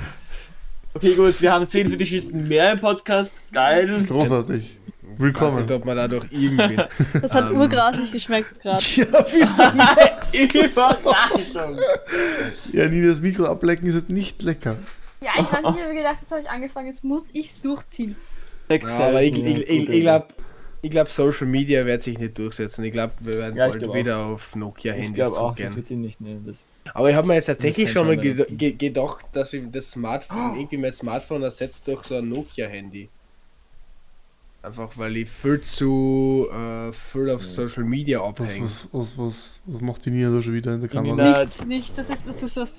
Okay, gut, wir haben 10 Fetischisten mehr im Podcast. Geil. großartig. Ich weiß Willkommen. nicht, ob man dadurch irgendwie. Das hat Ähm. urgrausig geschmeckt gerade. ja, wieso? Überraschung. Ja, nie das Mikro ablecken ist halt nicht lecker. Ja, ich habe mir gedacht, jetzt habe ich angefangen, jetzt muss ich's durchziehen. Ja, aber ich, ich, ich, ich glaube, ich glaub, Social Media wird sich nicht durchsetzen. Ich glaube, wir werden Ja, bald glaub wieder auf Ich Nokia-Handys glaube auch, das zugehen. wird sie nicht nehmen. Das. Aber ich habe mir jetzt tatsächlich Ich schon mal ge ge gedacht, dass ich das Smartphone, irgendwie mein Smartphone ersetzt durch so ein Nokia-Handy. Einfach weil ich viel zu äh, viel auf Social Media abhänge. was, was, was, was macht die Nina da schon wieder in der Die Kamera? Nina- Nichts, nichts, das ist, das ist was.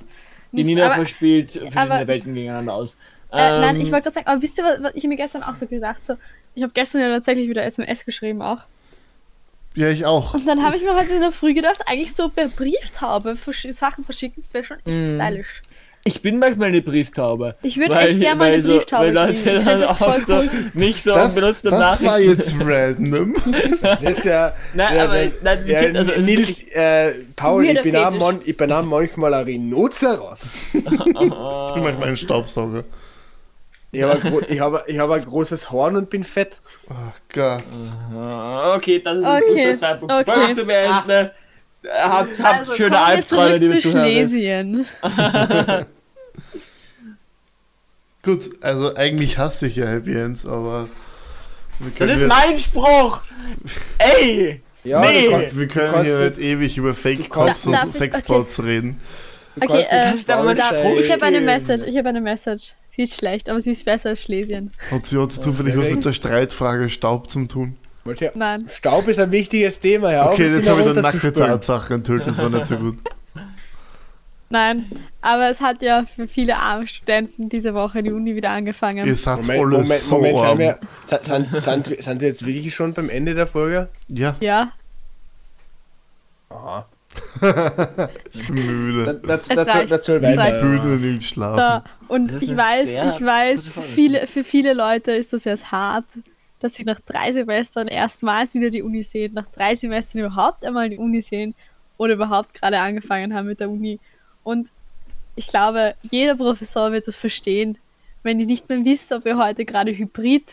Die nichts, Nina aber, verspielt verschiedene aber- Welten gegeneinander aus. äh, nein, Ähm, ich wollte gerade sagen, aber wisst ihr, was, was ich mir gestern auch so gedacht so, ich habe gestern ja tatsächlich wieder SMS geschrieben auch. Ja, ich auch. Und dann habe ich mir heute in der Früh gedacht, eigentlich so per Brieftaube Sachen verschicken, das wäre schon echt Mm. stylisch. Ich bin manchmal eine Brieftaube. Ich würde echt gerne mal eine so- Brieftaube Weil Leute kriegen. Ich dann auch voll so cool. nicht so Das, benutzt das war jetzt random. Das ist ja. Nein, ja, aber- der- nein, ja, also ist Nils, äh, Paul, ich bin, auch man, ich bin auch manchmal ein Rhinoceros. Ich bin manchmal ein Staubsauger. Ich habe ein, ich hab, ich hab ein großes Horn und bin fett. Ach Gott. Okay, das ist ein Okay, guter Zeitpunkt. okay. Folge zu beenden. Habt, habt Also schöne Albträume, liebe zu Zuhörer. Schlesien. Gut, also eigentlich hasse ich ja Happy Ends, aber Das ist mein Spruch! Ey! Ja, Nee. kannst- wir können hier nicht- ewig über Fake Cops und Sexbots reden. du Okay, kannst äh, da-. Ich habe eine Message, ich habe eine Message. Sie ist schlecht, aber sie ist besser als Schlesien. Hat sie jetzt zufällig was mit der Streitfrage Staub zum tun? Nein. Staub ist ein wichtiges Thema, ja. Okay, jetzt habe ich dann nackte. Tatsache enthüllt, das war nicht so gut. Nein, aber es hat ja für viele arme Studenten diese Woche die Uni wieder angefangen. Ihr seid Moment, alle Moment, so Moment, arm. sind wir, sind, sind, sind, wir- sind wir jetzt wirklich schon beim Ende der Folge? Ja, Ja, Aha. ich bin müde. Das soll Es Ich müde und will schlafen. da. Und ich weiß, ich weiß, viele, für viele Leute ist das jetzt hart, dass sie nach drei Semestern erstmals wieder die Uni sehen, nach drei Semestern überhaupt einmal die Uni sehen oder überhaupt gerade angefangen haben mit der Uni. Und ich glaube, jeder Professor wird das verstehen, wenn ihr nicht mehr wisst, ob ihr heute gerade hybrid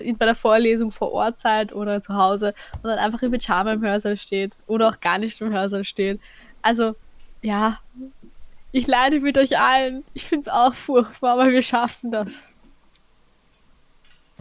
bei der Vorlesung vor Ort seid oder zu Hause und dann einfach im Pyjama im Hörsaal steht oder auch gar nicht im Hörsaal steht. Also, ja, ich leide mit euch allen. Ich finde es auch furchtbar, aber wir schaffen das.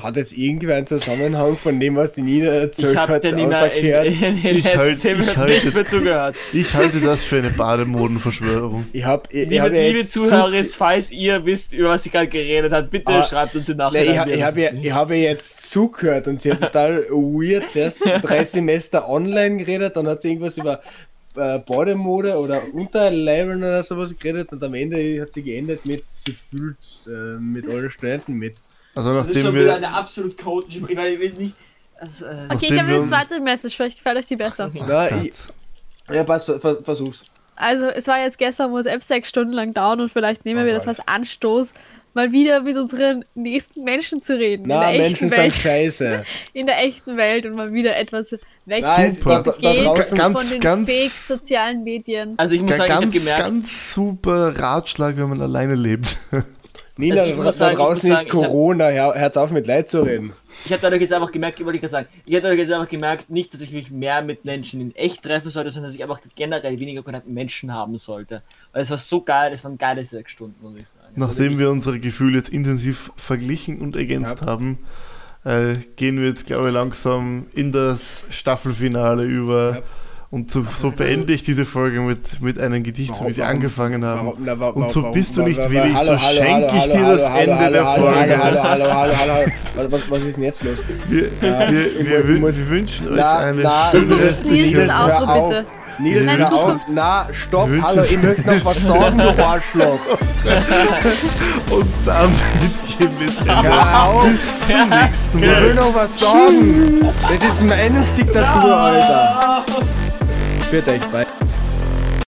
Hat jetzt irgendwer einen Zusammenhang von dem, was die Nina erzählt Ich habe hat, Nina in, in den Ich halt- 10 ich Minuten halte- nicht mehr zugehört. Ich halte das für eine Bademodenverschwörung. Ich habe ich, ich Liebe, hab ja liebe jetzt Zuhörer, zu- falls ihr wisst, über was sie gerade geredet hat, bitte Ah, schreibt uns Nachhinein. Nee, ich, hab- wir ich habe ich habe ja jetzt zugehört und sie hat total weird zuerst drei Semester online geredet, dann hat sie irgendwas über äh, Bademode oder Unterleibeln oder sowas geredet und am Ende hat sie geendet mit, sie fühlt äh, mit allen Studenten mit. Also Das ist nachdem schon wieder eine absolut chaotische. Ich weiß ich will nicht. Also, äh, Okay, ich Nachdem habe eine zweite Message, vielleicht gefällt euch die besser. Na, ich, ja, ver, versuch's. Also, es war jetzt gestern WhatsApp sechs Stunden lang down und vielleicht nehmen wir das als Anstoß, mal wieder mit unseren nächsten Menschen zu reden. Na, in der echten Menschen sind Welt. scheiße. In der echten Welt und mal wieder etwas weg Nein, zu da- da gehen draußen- Ganz, von den ganz- fake sozialen Medien. Also ich muss sagen, ich habe ganz, gemerkt, ganz super Ratschlag, wenn man alleine lebt. Nina, Also ich muss da sagen, ich muss draußen sagen, ist ich hab- Corona, hör, hört auf mit Leid zu reden. ich habe dadurch jetzt einfach gemerkt, wollte ich gerade sagen, ich habe dadurch jetzt einfach gemerkt, nicht, dass ich mich mehr mit Menschen in echt treffen sollte, sondern dass ich einfach generell weniger Kontakt mit Menschen haben sollte. Weil es war so geil, es waren geile sechs Stunden, muss ich sagen. Nachdem wir unsere Gefühle jetzt intensiv verglichen und ergänzt Ja. haben, äh, gehen wir jetzt, glaube ich, langsam in das Staffelfinale über. Ja. Und so, so beende ich diese Folge mit, mit einem Gedicht, so wie sie angefangen haben. Warum- na, wa- Und so bist du nicht willig, hallo, so hallo, schenk hallo, ich dir hallo, das hallo, Ende hallo, der hallo, Folge. Hallo, hallo, hallo, hallo, hallo. Was, was, ist denn jetzt los? Wir, Ja, wir, ich wir, wünschen euch eine na, schöne Nils, restliche Nils, das Outro bitte. Nils, Nein, auf. Na, stopp, hallo, es- ich möchte noch was sagen, du Arschloch. Und damit gehen wir jetzt Ende. Bis zum nächsten Ich Mal. will noch was sagen. Das ist Meinungsdiktatur, Alter. Spürt euch bald.